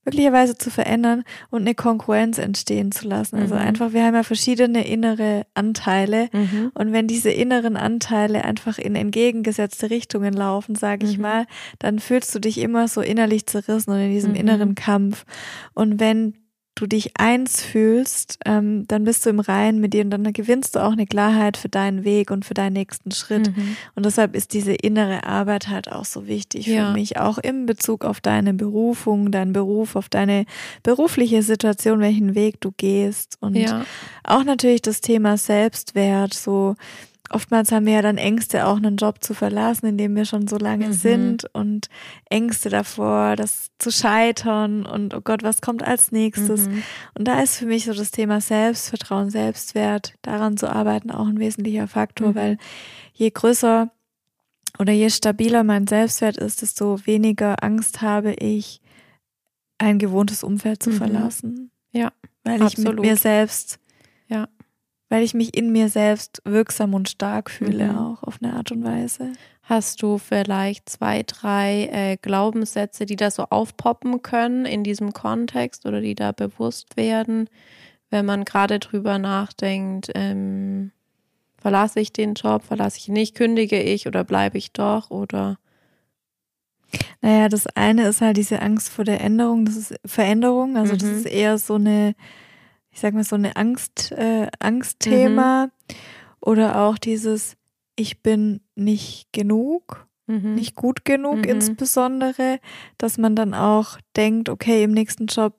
S2: möglicherweise zu verändern und eine Konkurrenz entstehen zu lassen. Also mhm. einfach, wir haben ja verschiedene innere Anteile mhm. und wenn diese inneren Anteile einfach in entgegengesetzte Richtungen laufen, sage ich mhm. mal, dann fühlst du dich immer so innerlich zerrissen und in diesem mhm. inneren Kampf. Und wenn du dich eins fühlst, ähm, dann bist du im Reinen mit dir und dann gewinnst du auch eine Klarheit für deinen Weg und für deinen nächsten Schritt. Mhm. Und deshalb ist diese innere Arbeit halt auch so wichtig ja. für mich, auch im Bezug auf deine Berufung, deinen Beruf, auf deine berufliche Situation, welchen Weg du gehst. Und ja. auch natürlich das Thema Selbstwert, so oftmals haben wir ja dann Ängste, auch einen Job zu verlassen, in dem wir schon so lange mhm. sind und Ängste davor, das zu scheitern und oh Gott, was kommt als nächstes? Mhm. Und da ist für mich so das Thema Selbstvertrauen, Selbstwert, daran zu arbeiten, auch ein wesentlicher Faktor, mhm. weil je größer oder je stabiler mein Selbstwert ist, desto weniger Angst habe ich, ein gewohntes Umfeld zu mhm. verlassen.
S1: Ja.
S2: Weil ich mit mir selbst ja weil ich mich in mir selbst wirksam und stark fühle, mhm. auch auf eine Art und Weise.
S1: Hast du vielleicht zwei, drei äh, Glaubenssätze, die da so aufpoppen können in diesem Kontext oder die da bewusst werden, wenn man gerade drüber nachdenkt, ähm, verlasse ich den Job, verlasse ich ihn nicht, kündige ich oder bleibe ich doch oder?
S2: Naja, das eine ist halt diese Angst vor der Änderung, das ist Veränderung, also mhm. das ist eher so eine ich sag mal, so eine Angst, äh, Angstthema mhm. oder auch dieses, ich bin nicht genug, mhm. nicht gut genug mhm. insbesondere, dass man dann auch denkt, okay, im nächsten Job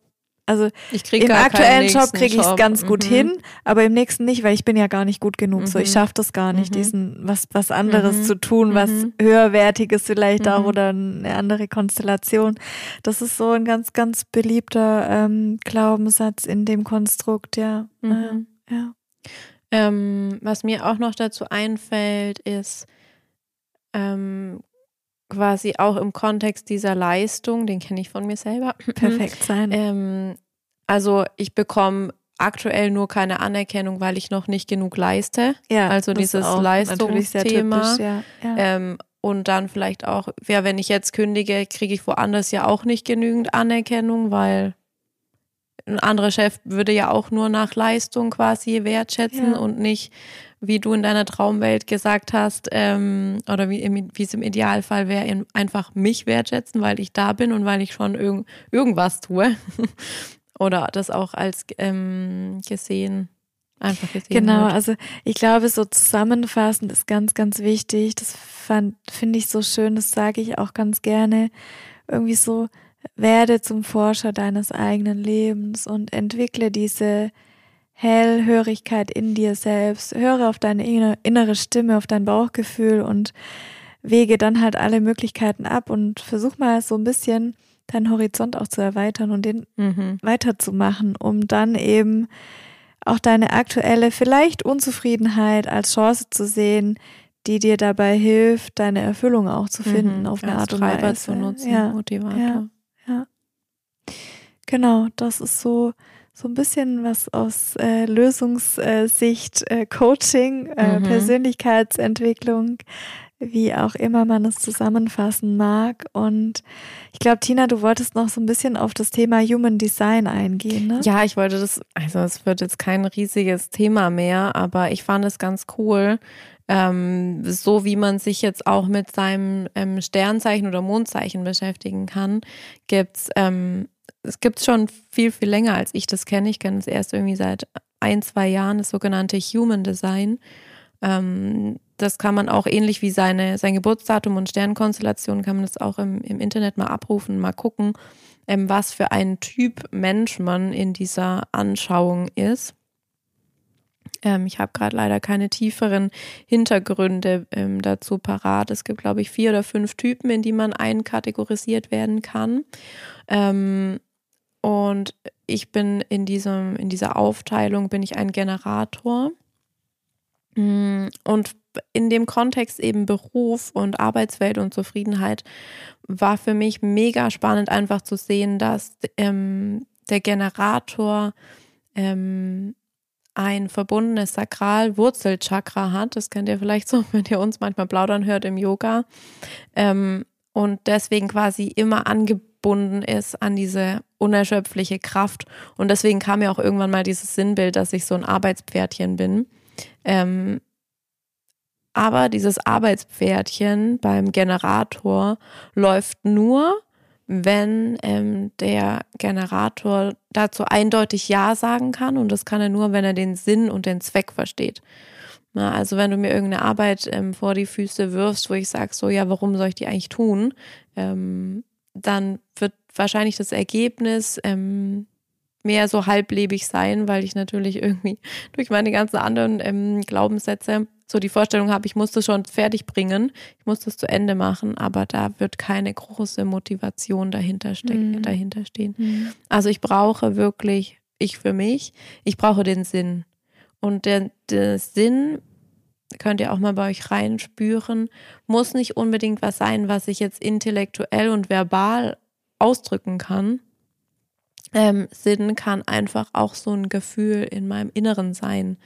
S2: also im aktuellen Job kriege ich es ganz gut mhm. hin, aber im nächsten nicht, weil ich bin ja gar nicht gut genug. Mhm. So, ich mhm. schaffe das gar nicht, mhm. diesen was was anderes mhm. zu tun, was mhm. höherwertiges vielleicht auch oder eine andere Konstellation. Das ist so ein ganz ganz beliebter ähm, Glaubenssatz in dem Konstrukt, ja. Äh, ja.
S1: Ähm, was mir auch noch dazu einfällt, ist ähm, quasi auch im Kontext dieser Leistung, den kenne ich von mir selber.
S2: Perfekt sein.
S1: Ähm, also ich bekomme aktuell nur keine Anerkennung, weil ich noch nicht genug leiste. Ja, also dieses Leistungsthema. Ja, ja. Ähm, und dann vielleicht auch, ja, wenn ich jetzt kündige, kriege ich woanders ja auch nicht genügend Anerkennung, weil ein anderer Chef würde ja auch nur nach Leistung quasi wertschätzen ja. und nicht wie du in deiner Traumwelt gesagt hast, ähm, oder wie, wie es im Idealfall wäre, einfach mich wertschätzen, weil ich da bin und weil ich schon irg irgendwas tue. oder das auch als ähm, gesehen, einfach gesehen.
S2: Genau, wird. also ich glaube, so zusammenfassend ist ganz, ganz wichtig. Das finde ich so schön, das sage ich auch ganz gerne. Irgendwie so, werde zum Forscher deines eigenen Lebens und entwickle diese Hellhörigkeit in dir selbst. Höre auf deine innere Stimme, auf dein Bauchgefühl und wege dann halt alle Möglichkeiten ab und versuch mal so ein bisschen deinen Horizont auch zu erweitern und den
S1: Mhm.
S2: weiterzumachen, um dann eben auch deine aktuelle vielleicht Unzufriedenheit als Chance zu sehen, die dir dabei hilft, deine Erfüllung auch zu finden
S1: Mhm.
S2: auf eine Art und Weise.
S1: zu nutzen,
S2: Ja,
S1: Motivator.
S2: ja. Genau, das ist so so ein bisschen was aus äh, Lösungssicht, äh, Coaching, äh,
S1: Mhm.
S2: Persönlichkeitsentwicklung, wie auch immer man es zusammenfassen mag. Und ich glaube, Tina, du wolltest noch so ein bisschen auf das Thema Human Design eingehen, ne?
S1: Ja, ich wollte das, also es wird jetzt kein riesiges Thema mehr, aber ich fand es ganz cool, ähm, so wie man sich jetzt auch mit seinem ähm, Sternzeichen oder Mondzeichen beschäftigen kann, gibt's ähm, es gibt's schon viel, viel länger, als ich das kenne. Ich kenne es erst irgendwie seit ein, zwei Jahren, das sogenannte Human Design. Ähm, das kann man auch ähnlich wie seine, sein Geburtsdatum und Sternkonstellation, kann man das auch im, im Internet mal abrufen, mal gucken, ähm, was für ein Typ Mensch man in dieser Anschauung ist. Ähm, ich habe gerade leider keine tieferen Hintergründe ähm, dazu parat. Es gibt, glaube ich, vier oder fünf Typen, in die man einkategorisiert werden kann. Ähm, und ich bin in diesem, in dieser Aufteilung bin ich ein Generator. Mm, Und in dem Kontext eben Beruf und Arbeitswelt und Zufriedenheit war für mich mega spannend, einfach zu sehen, dass ähm, der Generator ähm, ein verbundenes Sakral-Wurzelchakra hat. Das kennt ihr vielleicht so, wenn ihr uns manchmal plaudern hört im Yoga. Ähm, und deswegen quasi immer angebunden ist an diese unerschöpfliche Kraft. Und deswegen kam mir auch irgendwann mal dieses Sinnbild, dass ich so ein Arbeitspferdchen bin. Ähm, aber dieses Arbeitspferdchen beim Generator läuft nur, wenn ähm, der Generator dazu eindeutig Ja sagen kann. Und das kann er nur, wenn er den Sinn und den Zweck versteht. Na, also wenn du mir irgendeine Arbeit ähm, vor die Füße wirfst, wo ich sage, so ja, warum soll ich die eigentlich tun? Ähm, dann wird wahrscheinlich das Ergebnis ähm, mehr so halblebig sein, weil ich natürlich irgendwie durch meine ganzen anderen ähm, Glaubenssätze so die Vorstellung habe, ich muss das schon fertig bringen, ich muss das zu Ende machen, aber da wird keine große Motivation dahinter, stecken,
S2: Mhm.
S1: dahinter stehen.
S2: Mhm.
S1: Also ich brauche wirklich, ich für mich, ich brauche den Sinn. Und der, der Sinn, könnt ihr auch mal bei euch reinspüren, muss nicht unbedingt was sein, was ich jetzt intellektuell und verbal ausdrücken kann. Ähm, Sinn kann einfach auch so ein Gefühl in meinem Inneren sein.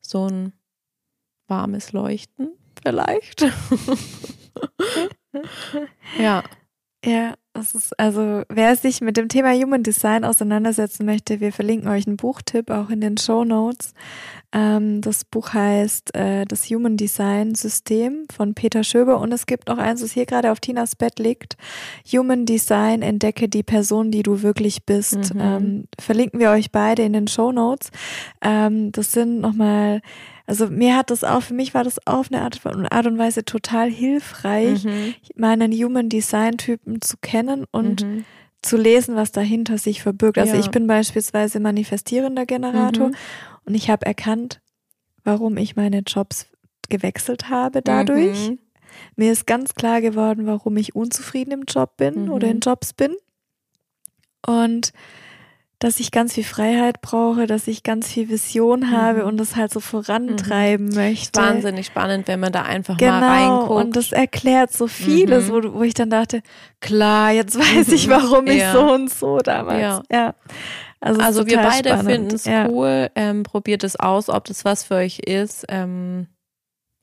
S1: So ein warmes Leuchten vielleicht. ja.
S2: Ja, das ist also, wer sich mit dem Thema Human Design auseinandersetzen möchte, wir verlinken euch einen Buchtipp auch in den Show Notes. Ähm, das Buch heißt äh, Das Human Design System von Peter Schöber und es gibt noch eins, das hier gerade auf Tinas Bett liegt. Human Design, entdecke die Person, die du wirklich bist.
S1: Mhm.
S2: Ähm, verlinken wir euch beide in den Show Notes. Ähm, das sind nochmal also mir hat das auch, für mich war das auf eine Art, Art und Weise total hilfreich,
S1: Mhm.
S2: meinen Human Design Typen zu kennen und
S1: Mhm.
S2: zu lesen, was dahinter sich verbirgt. Also
S1: Ja.
S2: ich bin beispielsweise manifestierender Generator
S1: Mhm.
S2: und ich habe erkannt, warum ich meine Jobs gewechselt habe dadurch.
S1: Mhm.
S2: Mir ist ganz klar geworden, warum ich unzufrieden im Job bin
S1: Mhm.
S2: oder in Jobs bin. Und dass ich ganz viel Freiheit brauche, dass ich ganz viel Vision habe
S1: Mhm.
S2: und das halt so vorantreiben möchte.
S1: Wahnsinnig spannend, wenn man da einfach mal
S2: Genau,
S1: reinguckt.
S2: und das erklärt so vieles,
S1: Mhm.
S2: wo, wo ich dann dachte, klar, jetzt weiß ich,
S1: Mhm.
S2: warum ich
S1: Ja.
S2: so und so damals.
S1: Ja.
S2: Ja. Also,
S1: Also wir beide finden es
S2: ja.
S1: cool. Ähm, probiert es aus, ob das was für euch ist. Ähm,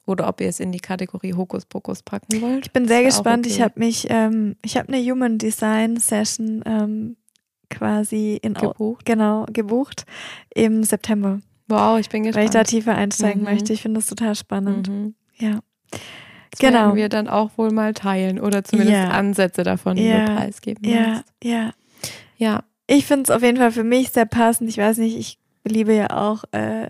S1: oder ob ihr es in die Kategorie Hokuspokus packen wollt.
S2: Ich bin sehr gespannt. Ich
S1: okay.
S2: habe mich, ähm, ich habe eine Human Design Session ähm, quasi in
S1: gebucht.
S2: genau gebucht im September,
S1: Wow, ich bin
S2: weil ich da
S1: gespannt.
S2: tiefer einsteigen
S1: Mhm.
S2: möchte. Ich finde das total spannend.
S1: Mhm.
S2: Ja.
S1: Das
S2: Genau.
S1: werden wir dann auch wohl mal teilen oder zumindest
S2: Ja.
S1: Ansätze davon,
S2: Ja.
S1: preisgeben
S2: Ja, ja.
S1: Ja.
S2: Ich finde es auf jeden Fall für mich sehr passend. Ich weiß nicht, ich liebe ja auch äh,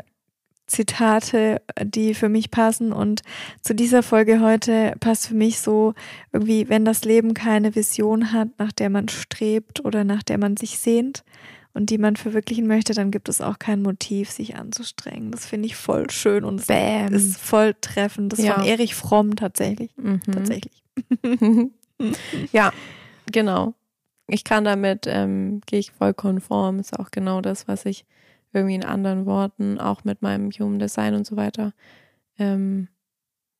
S2: Zitate, die für mich passen. Und zu dieser Folge heute passt für mich so irgendwie, wenn das Leben keine Vision hat, nach der man strebt oder nach der man sich sehnt und die man verwirklichen möchte, dann gibt es auch kein Motiv, sich anzustrengen. Das finde ich voll schön und
S1: Bam.
S2: ist voll treffend. Das ist
S1: Ja.
S2: von Erich Fromm tatsächlich.
S1: Mhm.
S2: Tatsächlich.
S1: ja, genau. ich kann damit, ähm, gehe ich voll konform. Ist auch genau das, was ich irgendwie in anderen Worten, auch mit meinem Human Design und so weiter, ähm,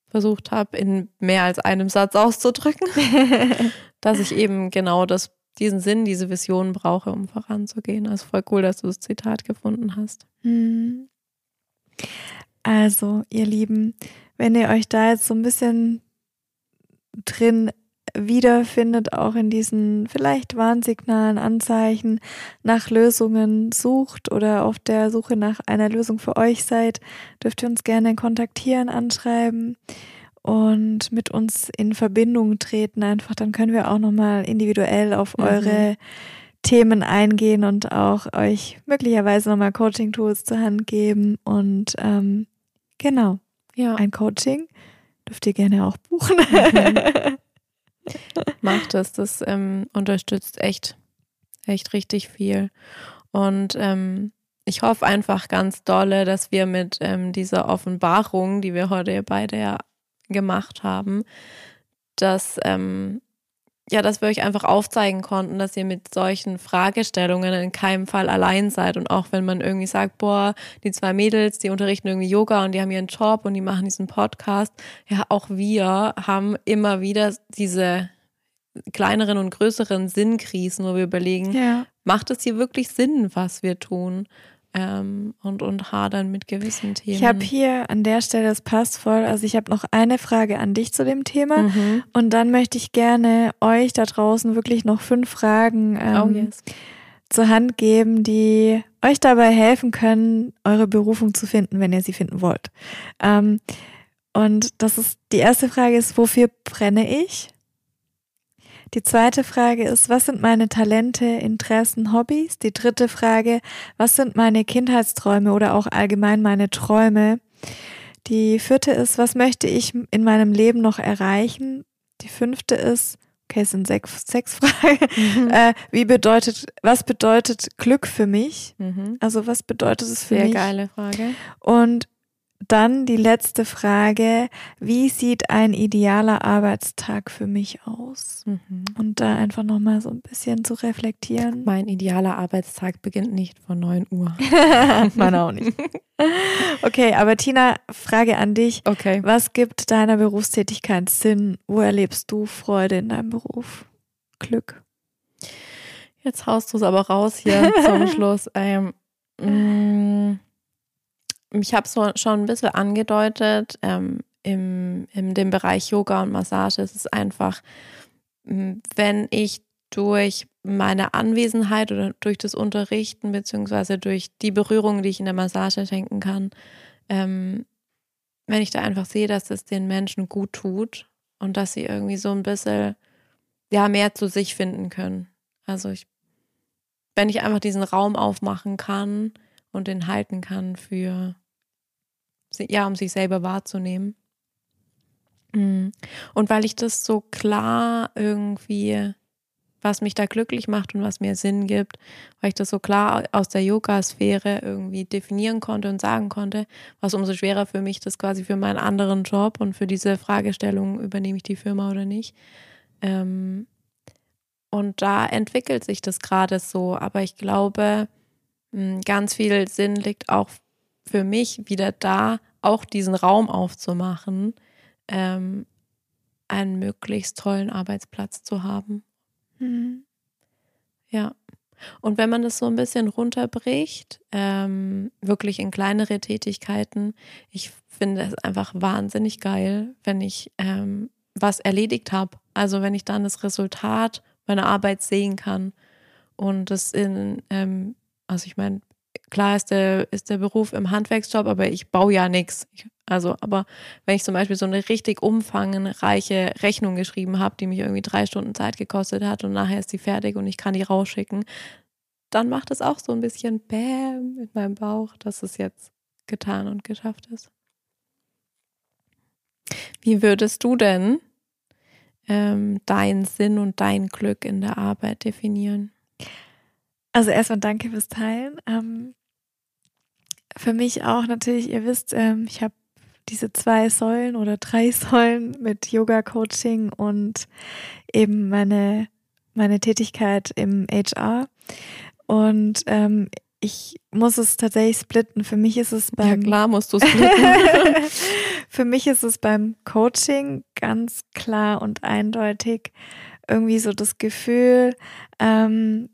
S1: versucht habe, in mehr als einem Satz auszudrücken, dass ich eben genau das, diesen Sinn, diese Vision brauche, um voranzugehen. Also voll cool, dass du das Zitat gefunden hast.
S2: Hm. Also, ihr Lieben, wenn ihr euch da jetzt so ein bisschen drin wiederfindet, auch in diesen vielleicht Warnsignalen, Anzeichen nach Lösungen sucht oder auf der Suche nach einer Lösung für euch seid, dürft ihr uns gerne kontaktieren, anschreiben und mit uns in Verbindung treten. Einfach, dann können wir auch nochmal individuell auf mhm. eure Themen eingehen und auch euch möglicherweise nochmal Coaching-Tools zur Hand geben. Und ähm, genau, ja. ein Coaching dürft ihr gerne auch buchen. Mhm.
S1: Macht es. Das ähm, unterstützt echt, echt richtig viel. Und ähm, ich hoffe einfach ganz dolle, dass wir mit ähm, dieser Offenbarung, die wir heute beide ja gemacht haben, dass ähm, ja, dass wir euch einfach aufzeigen konnten, dass ihr mit solchen Fragestellungen in keinem Fall allein seid. Und auch wenn man irgendwie sagt, boah, die zwei Mädels, die unterrichten irgendwie Yoga und die haben ihren Job und die machen diesen Podcast. Ja, auch wir haben immer wieder diese kleineren und größeren Sinnkrisen, wo wir überlegen, ja. macht es hier wirklich Sinn, was wir tun? Ähm, und, und hadern mit gewissen Themen.
S2: Ich habe hier an der Stelle, das passt voll, also ich habe noch eine Frage an dich zu dem Thema mhm. und dann möchte ich gerne euch da draußen wirklich noch fünf Fragen ähm, oh, yes. zur Hand geben, die euch dabei helfen können, eure Berufung zu finden, wenn ihr sie finden wollt. Ähm, und das ist, die erste Frage ist, wofür brenne ich? Die zweite Frage ist, was sind meine Talente, Interessen, Hobbys? Die dritte Frage, was sind meine Kindheitsträume oder auch allgemein meine Träume? Die vierte ist, was möchte ich in meinem Leben noch erreichen? Die fünfte ist, okay, es sind sechs, sechs Fragen. Mhm. Äh, wie bedeutet, was bedeutet Glück für mich? Mhm. Also was bedeutet es für
S1: Sehr
S2: mich?
S1: Sehr geile Frage.
S2: Und dann die letzte Frage. Wie sieht ein idealer Arbeitstag für mich aus? Mhm. Und da einfach nochmal so ein bisschen zu reflektieren.
S1: Mein idealer Arbeitstag beginnt nicht vor 9 Uhr.
S2: Meiner auch nicht. Okay, aber Tina, Frage an dich.
S1: Okay.
S2: Was gibt deiner Berufstätigkeit Sinn? Wo erlebst du Freude in deinem Beruf? Glück?
S1: Jetzt haust du es aber raus hier zum Schluss. Ähm, mh, mm, ich habe es schon ein bisschen angedeutet, ähm, im, in dem Bereich Yoga und Massage ist es einfach, wenn ich durch meine Anwesenheit oder durch das Unterrichten beziehungsweise durch die Berührung, die ich in der Massage schenken kann, ähm, wenn ich da einfach sehe, dass es den Menschen gut tut und dass sie irgendwie so ein bisschen ja mehr zu sich finden können. Also ich, wenn ich einfach diesen Raum aufmachen kann und den halten kann für ja, um sich selber wahrzunehmen. Mm. Und weil ich das so klar irgendwie, was mich da glücklich macht und was mir Sinn gibt, weil ich das so klar aus der Yoga-Sphäre irgendwie definieren konnte und sagen konnte, was umso schwerer für mich das quasi für meinen anderen Job und für diese Fragestellung, übernehme ich die Firma oder nicht. Ähm, und da entwickelt sich das gerade so, aber ich glaube, mm, ganz viel Sinn liegt auch für mich wieder da, auch diesen Raum aufzumachen, ähm, einen möglichst tollen Arbeitsplatz zu haben. Mhm. Ja. Und wenn man das so ein bisschen runterbricht, ähm, wirklich in kleinere Tätigkeiten, ich finde es einfach wahnsinnig geil, wenn ich ähm, was erledigt habe. Also wenn ich dann das Resultat meiner Arbeit sehen kann und das in, ähm, also ich meine, klar ist der, ist der Beruf im Handwerksjob, aber ich baue ja nichts. Also, aber wenn ich zum Beispiel so eine richtig umfangreiche Rechnung geschrieben habe, die mich irgendwie drei Stunden Zeit gekostet hat und nachher ist die fertig und ich kann die rausschicken, dann macht es auch so ein bisschen Bäm mit meinem Bauch, dass es jetzt getan und geschafft ist. Wie würdest du denn ähm, deinen Sinn und dein Glück in der Arbeit definieren?
S2: Also erstmal danke fürs Teilen. Ähm, für mich auch natürlich, ihr wisst, ähm, ich habe diese zwei Säulen oder drei Säulen mit Yoga-Coaching und eben meine meine Tätigkeit im HR. Und ähm, ich muss es tatsächlich splitten. Für mich ist es beim.
S1: Ja, klar musst du splitten.
S2: Für mich ist es beim Coaching ganz klar und eindeutig irgendwie so das Gefühl, ähm,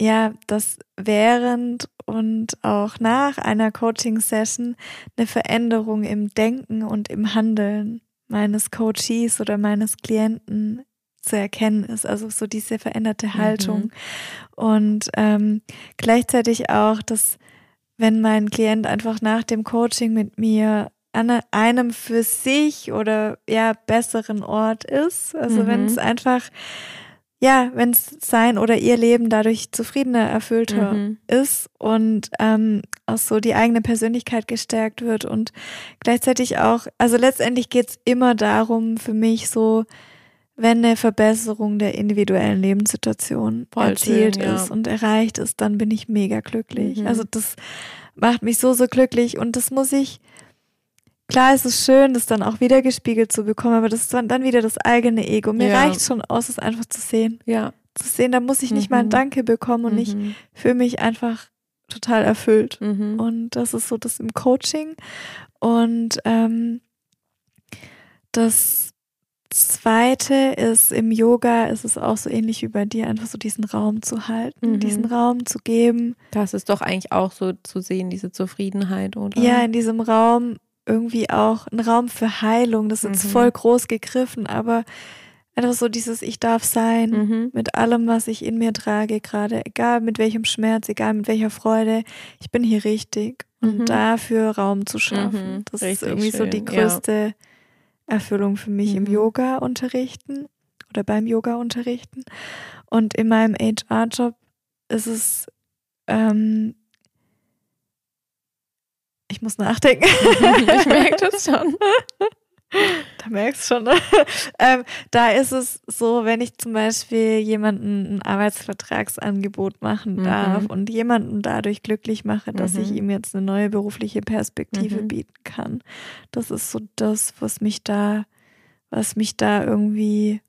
S2: ja, dass während und auch nach einer Coaching-Session eine Veränderung im Denken und im Handeln meines Coaches oder meines Klienten zu erkennen ist, also so diese veränderte Haltung. Mhm. Und ähm, gleichzeitig auch, dass wenn mein Klient einfach nach dem Coaching mit mir an einem für sich oder ja besseren Ort ist, also mhm. wenn es einfach ja, wenn es sein oder ihr Leben dadurch zufriedener, erfüllter mhm. ist und ähm, auch so die eigene Persönlichkeit gestärkt wird und gleichzeitig auch, also letztendlich geht's immer darum für mich so, wenn eine Verbesserung der individuellen Lebenssituation Voll erzielt schön, ja. ist und erreicht ist, dann bin ich mega glücklich. Mhm. Also das macht mich so, so glücklich und das muss ich, klar ist es schön, das dann auch wieder gespiegelt zu bekommen, aber das ist dann, dann wieder das eigene Ego. Mir ja. reicht schon aus, es einfach zu sehen.
S1: Ja.
S2: Zu sehen, da muss ich nicht mhm. mal ein mhm. Danke bekommen und mhm. ich fühle mich einfach total erfüllt. Mhm. Und das ist so das im Coaching. Und ähm, das Zweite ist im Yoga ist es auch so ähnlich wie bei dir, einfach so diesen Raum zu halten, mhm. diesen Raum zu geben.
S1: Das ist doch eigentlich auch so zu sehen, diese Zufriedenheit, oder?
S2: Ja, in diesem Raum irgendwie auch ein Raum für Heilung. Das ist jetzt mhm. voll groß gegriffen, aber einfach so dieses Ich darf sein mhm. mit allem, was ich in mir trage, gerade egal mit welchem Schmerz, egal mit welcher Freude. Ich bin hier richtig und mhm. dafür Raum zu schaffen. Mhm. Das richtig ist irgendwie schön. so die größte ja Erfüllung für mich im Yoga unterrichten oder beim Yoga unterrichten. Und in meinem HR-Job ist es, ähm, ich muss nachdenken.
S1: ich merke das schon.
S2: Da merkst du schon, ne? ähm, da ist es so, wenn ich zum Beispiel jemanden ein Arbeitsvertragsangebot machen mhm. darf mhm. und jemanden dadurch glücklich mache, dass mhm. ich ihm jetzt eine neue berufliche Perspektive mhm. bieten kann. Das ist so das, was mich da, was mich da irgendwie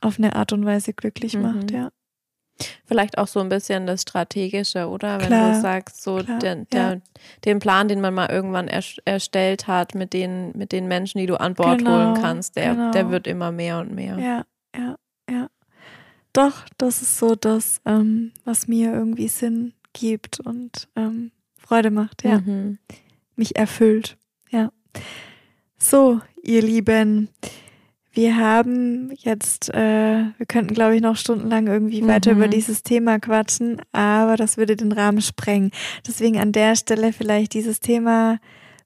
S2: auf eine Art und Weise glücklich macht, mhm. ja.
S1: Vielleicht auch so ein bisschen das Strategische, oder? Wenn klar, du sagst, so klar, der, der, ja. den Plan, den man mal irgendwann er, erstellt hat mit den, mit den Menschen, die du an Bord genau, holen kannst, der, genau. der wird immer mehr und mehr.
S2: Ja, ja, ja. Doch, das ist so das, ähm, was mir irgendwie Sinn gibt und ähm, Freude macht, ja. Mhm. Mich erfüllt, ja. So, ihr Lieben. Wir haben jetzt, äh, wir könnten, glaube ich, noch stundenlang irgendwie mhm. weiter über dieses Thema quatschen, aber das würde den Rahmen sprengen. Deswegen an der Stelle vielleicht dieses Thema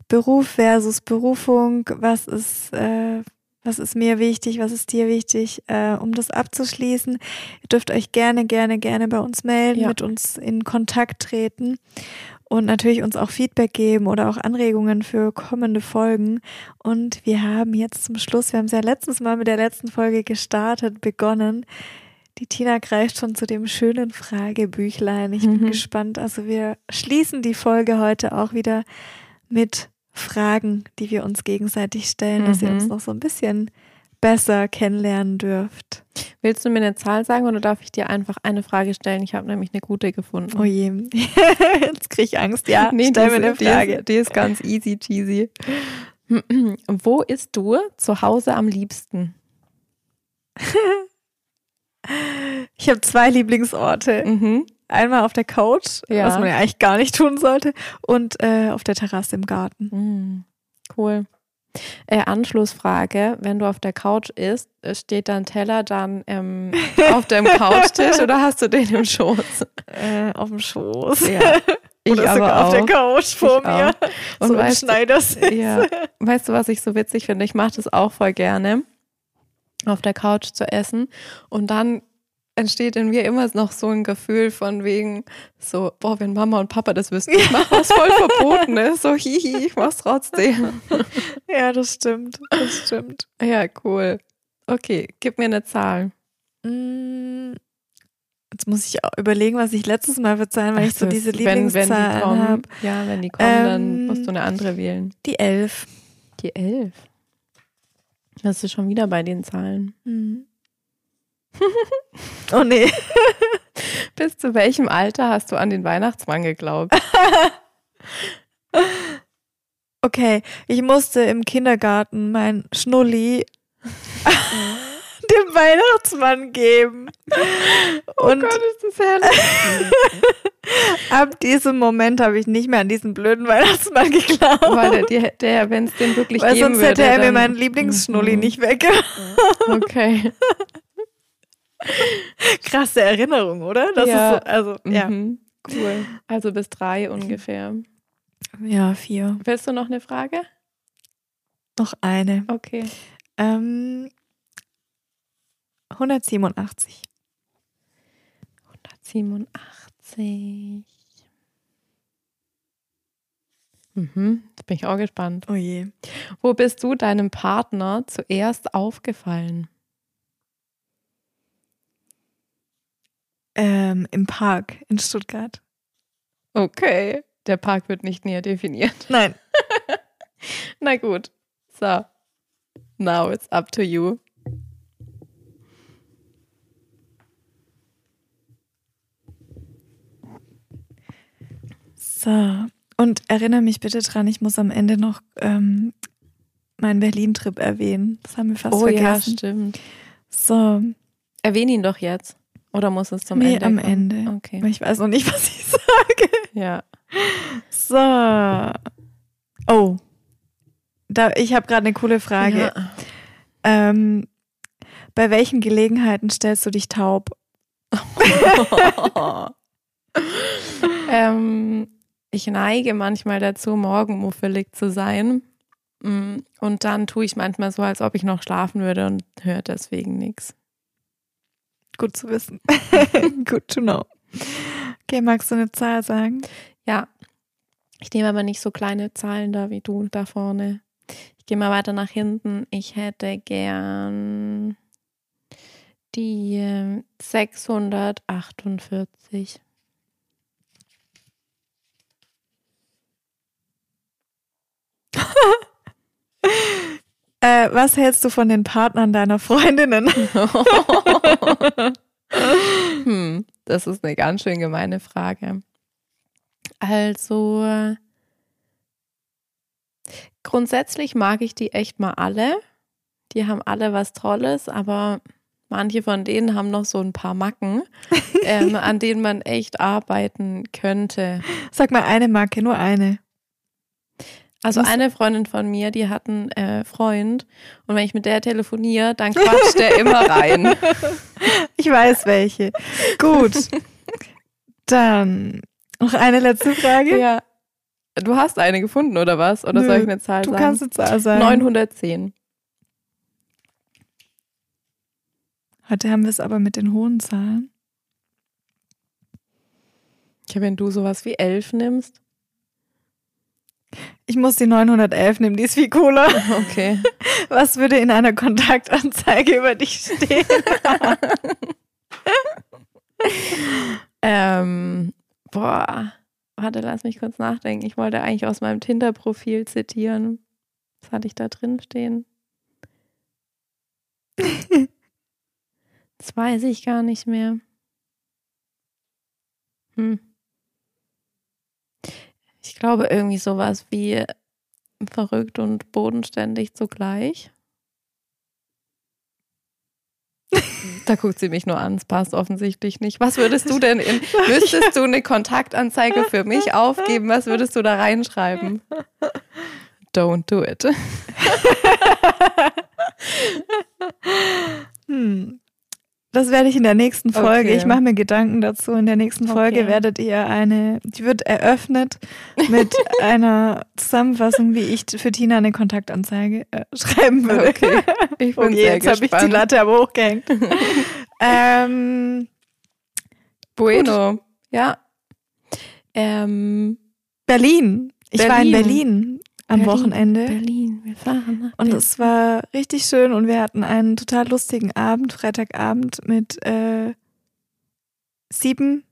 S2: Beruf versus Berufung. Was ist, äh, was ist mir wichtig? Was ist dir wichtig? Äh, um das abzuschließen, ihr dürft euch gerne, gerne, gerne bei uns melden, ja. mit uns in Kontakt treten und natürlich uns auch Feedback geben oder auch Anregungen für kommende Folgen. Und wir haben jetzt zum Schluss, wir haben es ja letztes Mal mit der letzten Folge gestartet, begonnen. Die Tina greift schon zu dem schönen Fragebüchlein. Ich bin mhm. gespannt. Also wir schließen die Folge heute auch wieder mit Fragen, die wir uns gegenseitig stellen, mhm. dass ihr uns noch so ein bisschen besser kennenlernen dürft.
S1: Willst du mir eine Zahl sagen oder darf ich dir einfach eine Frage stellen? Ich habe nämlich eine gute gefunden.
S2: Oh je, jetzt kriege ich Angst. Ja, nee, stell mir eine Frage.
S1: Die ist, die ist ganz easy cheesy. Wo isst du zu Hause am liebsten?
S2: ich habe zwei Lieblingsorte. Mhm. Einmal auf der Couch, ja. was man ja eigentlich gar nicht tun sollte, und äh, auf der Terrasse im Garten.
S1: Mhm. Cool. Äh, Anschlussfrage, wenn du auf der Couch isst, äh, steht dein Teller dann ähm, auf dem Couchtisch oder hast du den im Schoß?
S2: Äh, auf dem Schoß.
S1: Ja. Ich
S2: oder
S1: sogar
S2: auf der Couch vor ich mir. Auch. Und so weißt, Schneidersitz.
S1: Ja. Weißt du, was ich so witzig finde? Ich mache das auch voll gerne, auf der Couch zu essen. Und dann entsteht in mir immer noch so ein Gefühl von wegen so, boah, wenn Mama und Papa das wüssten, ich mache was voll verboten ist, so hihi, ich mach's trotzdem.
S2: Ja, das stimmt, das stimmt.
S1: Ja, cool. Okay, gib mir eine Zahl.
S2: Mm, jetzt muss ich auch überlegen, was ich letztes Mal für Zahlen, weil Ach, ich so diese Lieblingszahlen habe.
S1: Ja, wenn die kommen, ähm, dann musst du eine andere wählen.
S2: Die elf.
S1: Die elf. Das ist schon wieder bei den Zahlen. Mhm.
S2: Oh nee.
S1: Bis zu welchem Alter hast du an den Weihnachtsmann geglaubt?
S2: okay, ich musste im Kindergarten mein Schnulli dem Weihnachtsmann geben.
S1: Oh Und oh Gott, ist das herrlich.
S2: ab diesem Moment habe ich nicht mehr an diesen blöden Weihnachtsmann geglaubt.
S1: Weil der, der wenn es den wirklich
S2: Weil
S1: geben
S2: sonst hätte
S1: würde,
S2: er mir meinen Lieblingsschnulli mhm. nicht weggehauen.
S1: Okay.
S2: Krasse Erinnerung, oder?
S1: Das ja. ist so, also, ja. Mhm. Cool. Also bis drei ungefähr.
S2: Ja, vier.
S1: Willst du noch eine Frage?
S2: Noch eine.
S1: Okay.
S2: Ähm, 187.
S1: 187. Mhm, jetzt bin ich auch gespannt.
S2: Oh je.
S1: Wo bist du deinem Partner zuerst aufgefallen?
S2: Ähm, Im Park in Stuttgart.
S1: Okay. Der Park wird nicht näher definiert.
S2: Nein.
S1: Na gut. So. Now it's up to you.
S2: So. Und erinnere mich bitte dran, ich muss am Ende noch ähm, meinen Berlin-Trip erwähnen. Das haben wir fast
S1: oh,
S2: vergessen.
S1: Oh ja, stimmt.
S2: So.
S1: Erwähne ihn doch jetzt. Oder muss es zum
S2: nee,
S1: Ende?
S2: am
S1: kommen?
S2: Ende.
S1: Okay.
S2: Ich weiß noch nicht, was ich sage.
S1: Ja.
S2: So. Oh. Da, ich habe gerade eine coole Frage. Ja. Ähm, bei welchen Gelegenheiten stellst du dich taub?
S1: ähm, ich neige manchmal dazu, morgenmuffelig zu sein. Mm, und dann tue ich manchmal so, als ob ich noch schlafen würde und höre deswegen nichts.
S2: Gut zu wissen. Good to know. Okay, magst du eine Zahl sagen?
S1: Ja. Ich nehme aber nicht so kleine Zahlen da wie du da vorne. Ich gehe mal weiter nach hinten. Ich hätte gern die 648.
S2: äh, was hältst du von den Partnern deiner Freundinnen?
S1: Das ist eine ganz schön gemeine Frage. Also grundsätzlich mag ich die echt mal alle. Die haben alle was Tolles, aber manche von denen haben noch so ein paar Macken, ähm, an denen man echt arbeiten könnte.
S2: Sag mal eine Macke, nur eine.
S1: Also eine Freundin von mir, die hat einen äh, Freund und wenn ich mit der telefoniere, dann quatscht der immer rein.
S2: Ich weiß welche. Gut. Dann noch eine letzte Frage.
S1: Ja. Du hast eine gefunden oder was? Oder Nö, soll ich eine Zahl
S2: du
S1: sagen?
S2: Du kannst eine Zahl sagen.
S1: 910.
S2: Heute haben wir es aber mit den hohen Zahlen.
S1: Ja, wenn du sowas wie 11 nimmst.
S2: Ich muss die 911 nehmen, die ist viel cooler.
S1: Okay.
S2: Was würde in einer Kontaktanzeige über dich stehen?
S1: ähm, boah, warte, lass mich kurz nachdenken. Ich wollte eigentlich aus meinem Tinder-Profil zitieren. Was hatte ich da drin stehen? das weiß ich gar nicht mehr. Hm. Ich glaube irgendwie sowas wie verrückt und bodenständig zugleich. Da guckt sie mich nur an, es passt offensichtlich nicht. Was würdest du denn in, müsstest du eine Kontaktanzeige für mich aufgeben? Was würdest du da reinschreiben? Don't do it.
S2: hm. Das werde ich in der nächsten Folge. Okay. Ich mache mir Gedanken dazu. In der nächsten Folge okay. werdet ihr eine, die wird eröffnet mit einer Zusammenfassung, wie ich für Tina eine Kontaktanzeige äh, schreiben würde.
S1: Okay. Ich bin okay, sehr
S2: jetzt habe ich die Latte aber hochgehängt. ähm,
S1: bueno. Gut. Ja. Ähm,
S2: Berlin. Ich Berlin. war in Berlin am
S1: Berlin,
S2: Wochenende.
S1: Berlin, wir fahren nach
S2: Und es war richtig schön und wir hatten einen total lustigen Abend, Freitagabend mit äh, sieben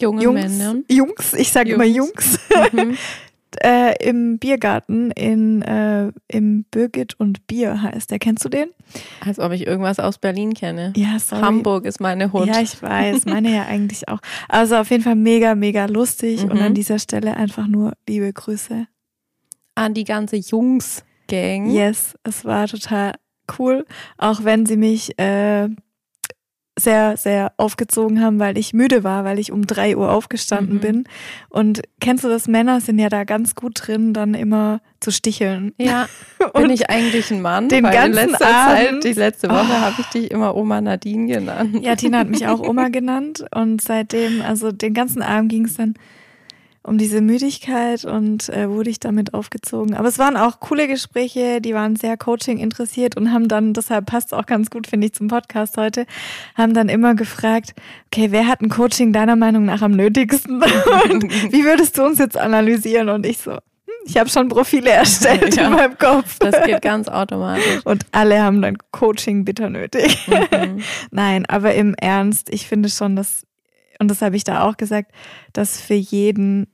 S1: Jungen
S2: Jungs,
S1: Männern.
S2: Jungs, ich sage immer Jungs, mhm. äh, im Biergarten in äh, im Birgit und Bier heißt der. Kennst du den?
S1: Als ob ich irgendwas aus Berlin kenne.
S2: Ja, sorry.
S1: Hamburg ist meine Hut.
S2: Ja, ich weiß, meine ja eigentlich auch. Also auf jeden Fall mega, mega lustig und
S1: Mhm.
S2: an dieser Stelle einfach nur liebe Grüße.
S1: An die ganze Jungs-Gang.
S2: Yes, es war total cool, auch wenn sie mich äh, sehr, sehr aufgezogen haben, weil ich müde war, weil ich um drei Uhr aufgestanden
S1: Mhm.
S2: bin. Und kennst du das? Männer sind ja da ganz gut drin, dann immer zu sticheln.
S1: Ja,
S2: Und
S1: bin ich eigentlich ein Mann?
S2: den
S1: Weil
S2: ganzen
S1: in letzter
S2: Abend-
S1: Zeit, die letzte Woche
S2: Oh.
S1: habe ich dich immer Oma Nadine genannt.
S2: Ja, Tina hat mich auch Oma genannt und seitdem, also den ganzen Abend ging es dann um diese Müdigkeit und äh, wurde ich damit aufgezogen. Aber es waren auch coole Gespräche, die waren sehr Coaching interessiert und haben dann, deshalb passt auch ganz gut, finde ich, zum Podcast heute, haben dann immer gefragt, okay, wer hat ein Coaching deiner Meinung nach am nötigsten? und wie würdest du uns jetzt analysieren? Und ich so, hm, ich habe schon Profile erstellt
S1: Ja.
S2: in meinem Kopf.
S1: Das geht ganz automatisch.
S2: Und alle haben dann Coaching bitter nötig.
S1: Mhm.
S2: Nein, aber im Ernst, ich finde schon, dass, und das habe ich da auch gesagt, dass für jeden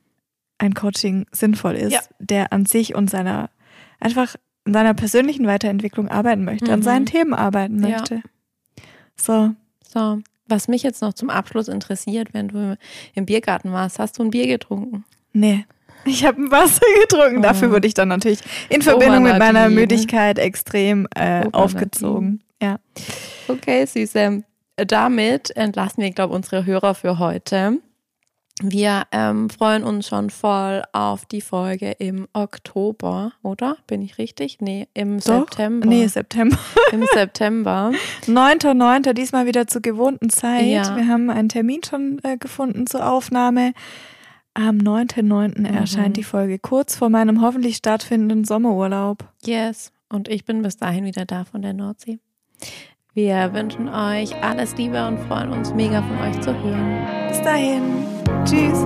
S2: ein Coaching sinnvoll ist,
S1: Ja.
S2: der an sich und seiner, einfach an seiner persönlichen Weiterentwicklung arbeiten möchte, an
S1: Mhm.
S2: seinen Themen arbeiten
S1: Ja.
S2: möchte. So,
S1: So, was mich jetzt noch zum Abschluss interessiert, wenn du im Biergarten warst, hast du ein Bier getrunken?
S2: nee. Ich habe ein Wasser getrunken.
S1: Oh.
S2: Dafür wurde ich dann natürlich in Verbindung mit meiner. Müdigkeit extrem äh, aufgezogen. Ja.
S1: Okay, Süße. Damit entlassen wir, glaube ich, unsere Hörer für heute. Wir ähm, freuen uns schon voll auf die Folge im Oktober, oder? Bin ich richtig? Nee, im
S2: Doch?
S1: September.
S2: Nee, September.
S1: Im September.
S2: 9.9. diesmal wieder zur gewohnten Zeit.
S1: Ja.
S2: Wir haben einen Termin schon äh, gefunden zur Aufnahme. Am 9.9.
S1: Mhm.
S2: erscheint die Folge kurz vor meinem hoffentlich stattfindenden Sommerurlaub.
S1: Yes. Und ich bin bis dahin wieder da von der Nordsee. Wir wünschen euch alles Liebe und freuen uns mega von euch zu hören.
S2: Bis dahin. Tschüss.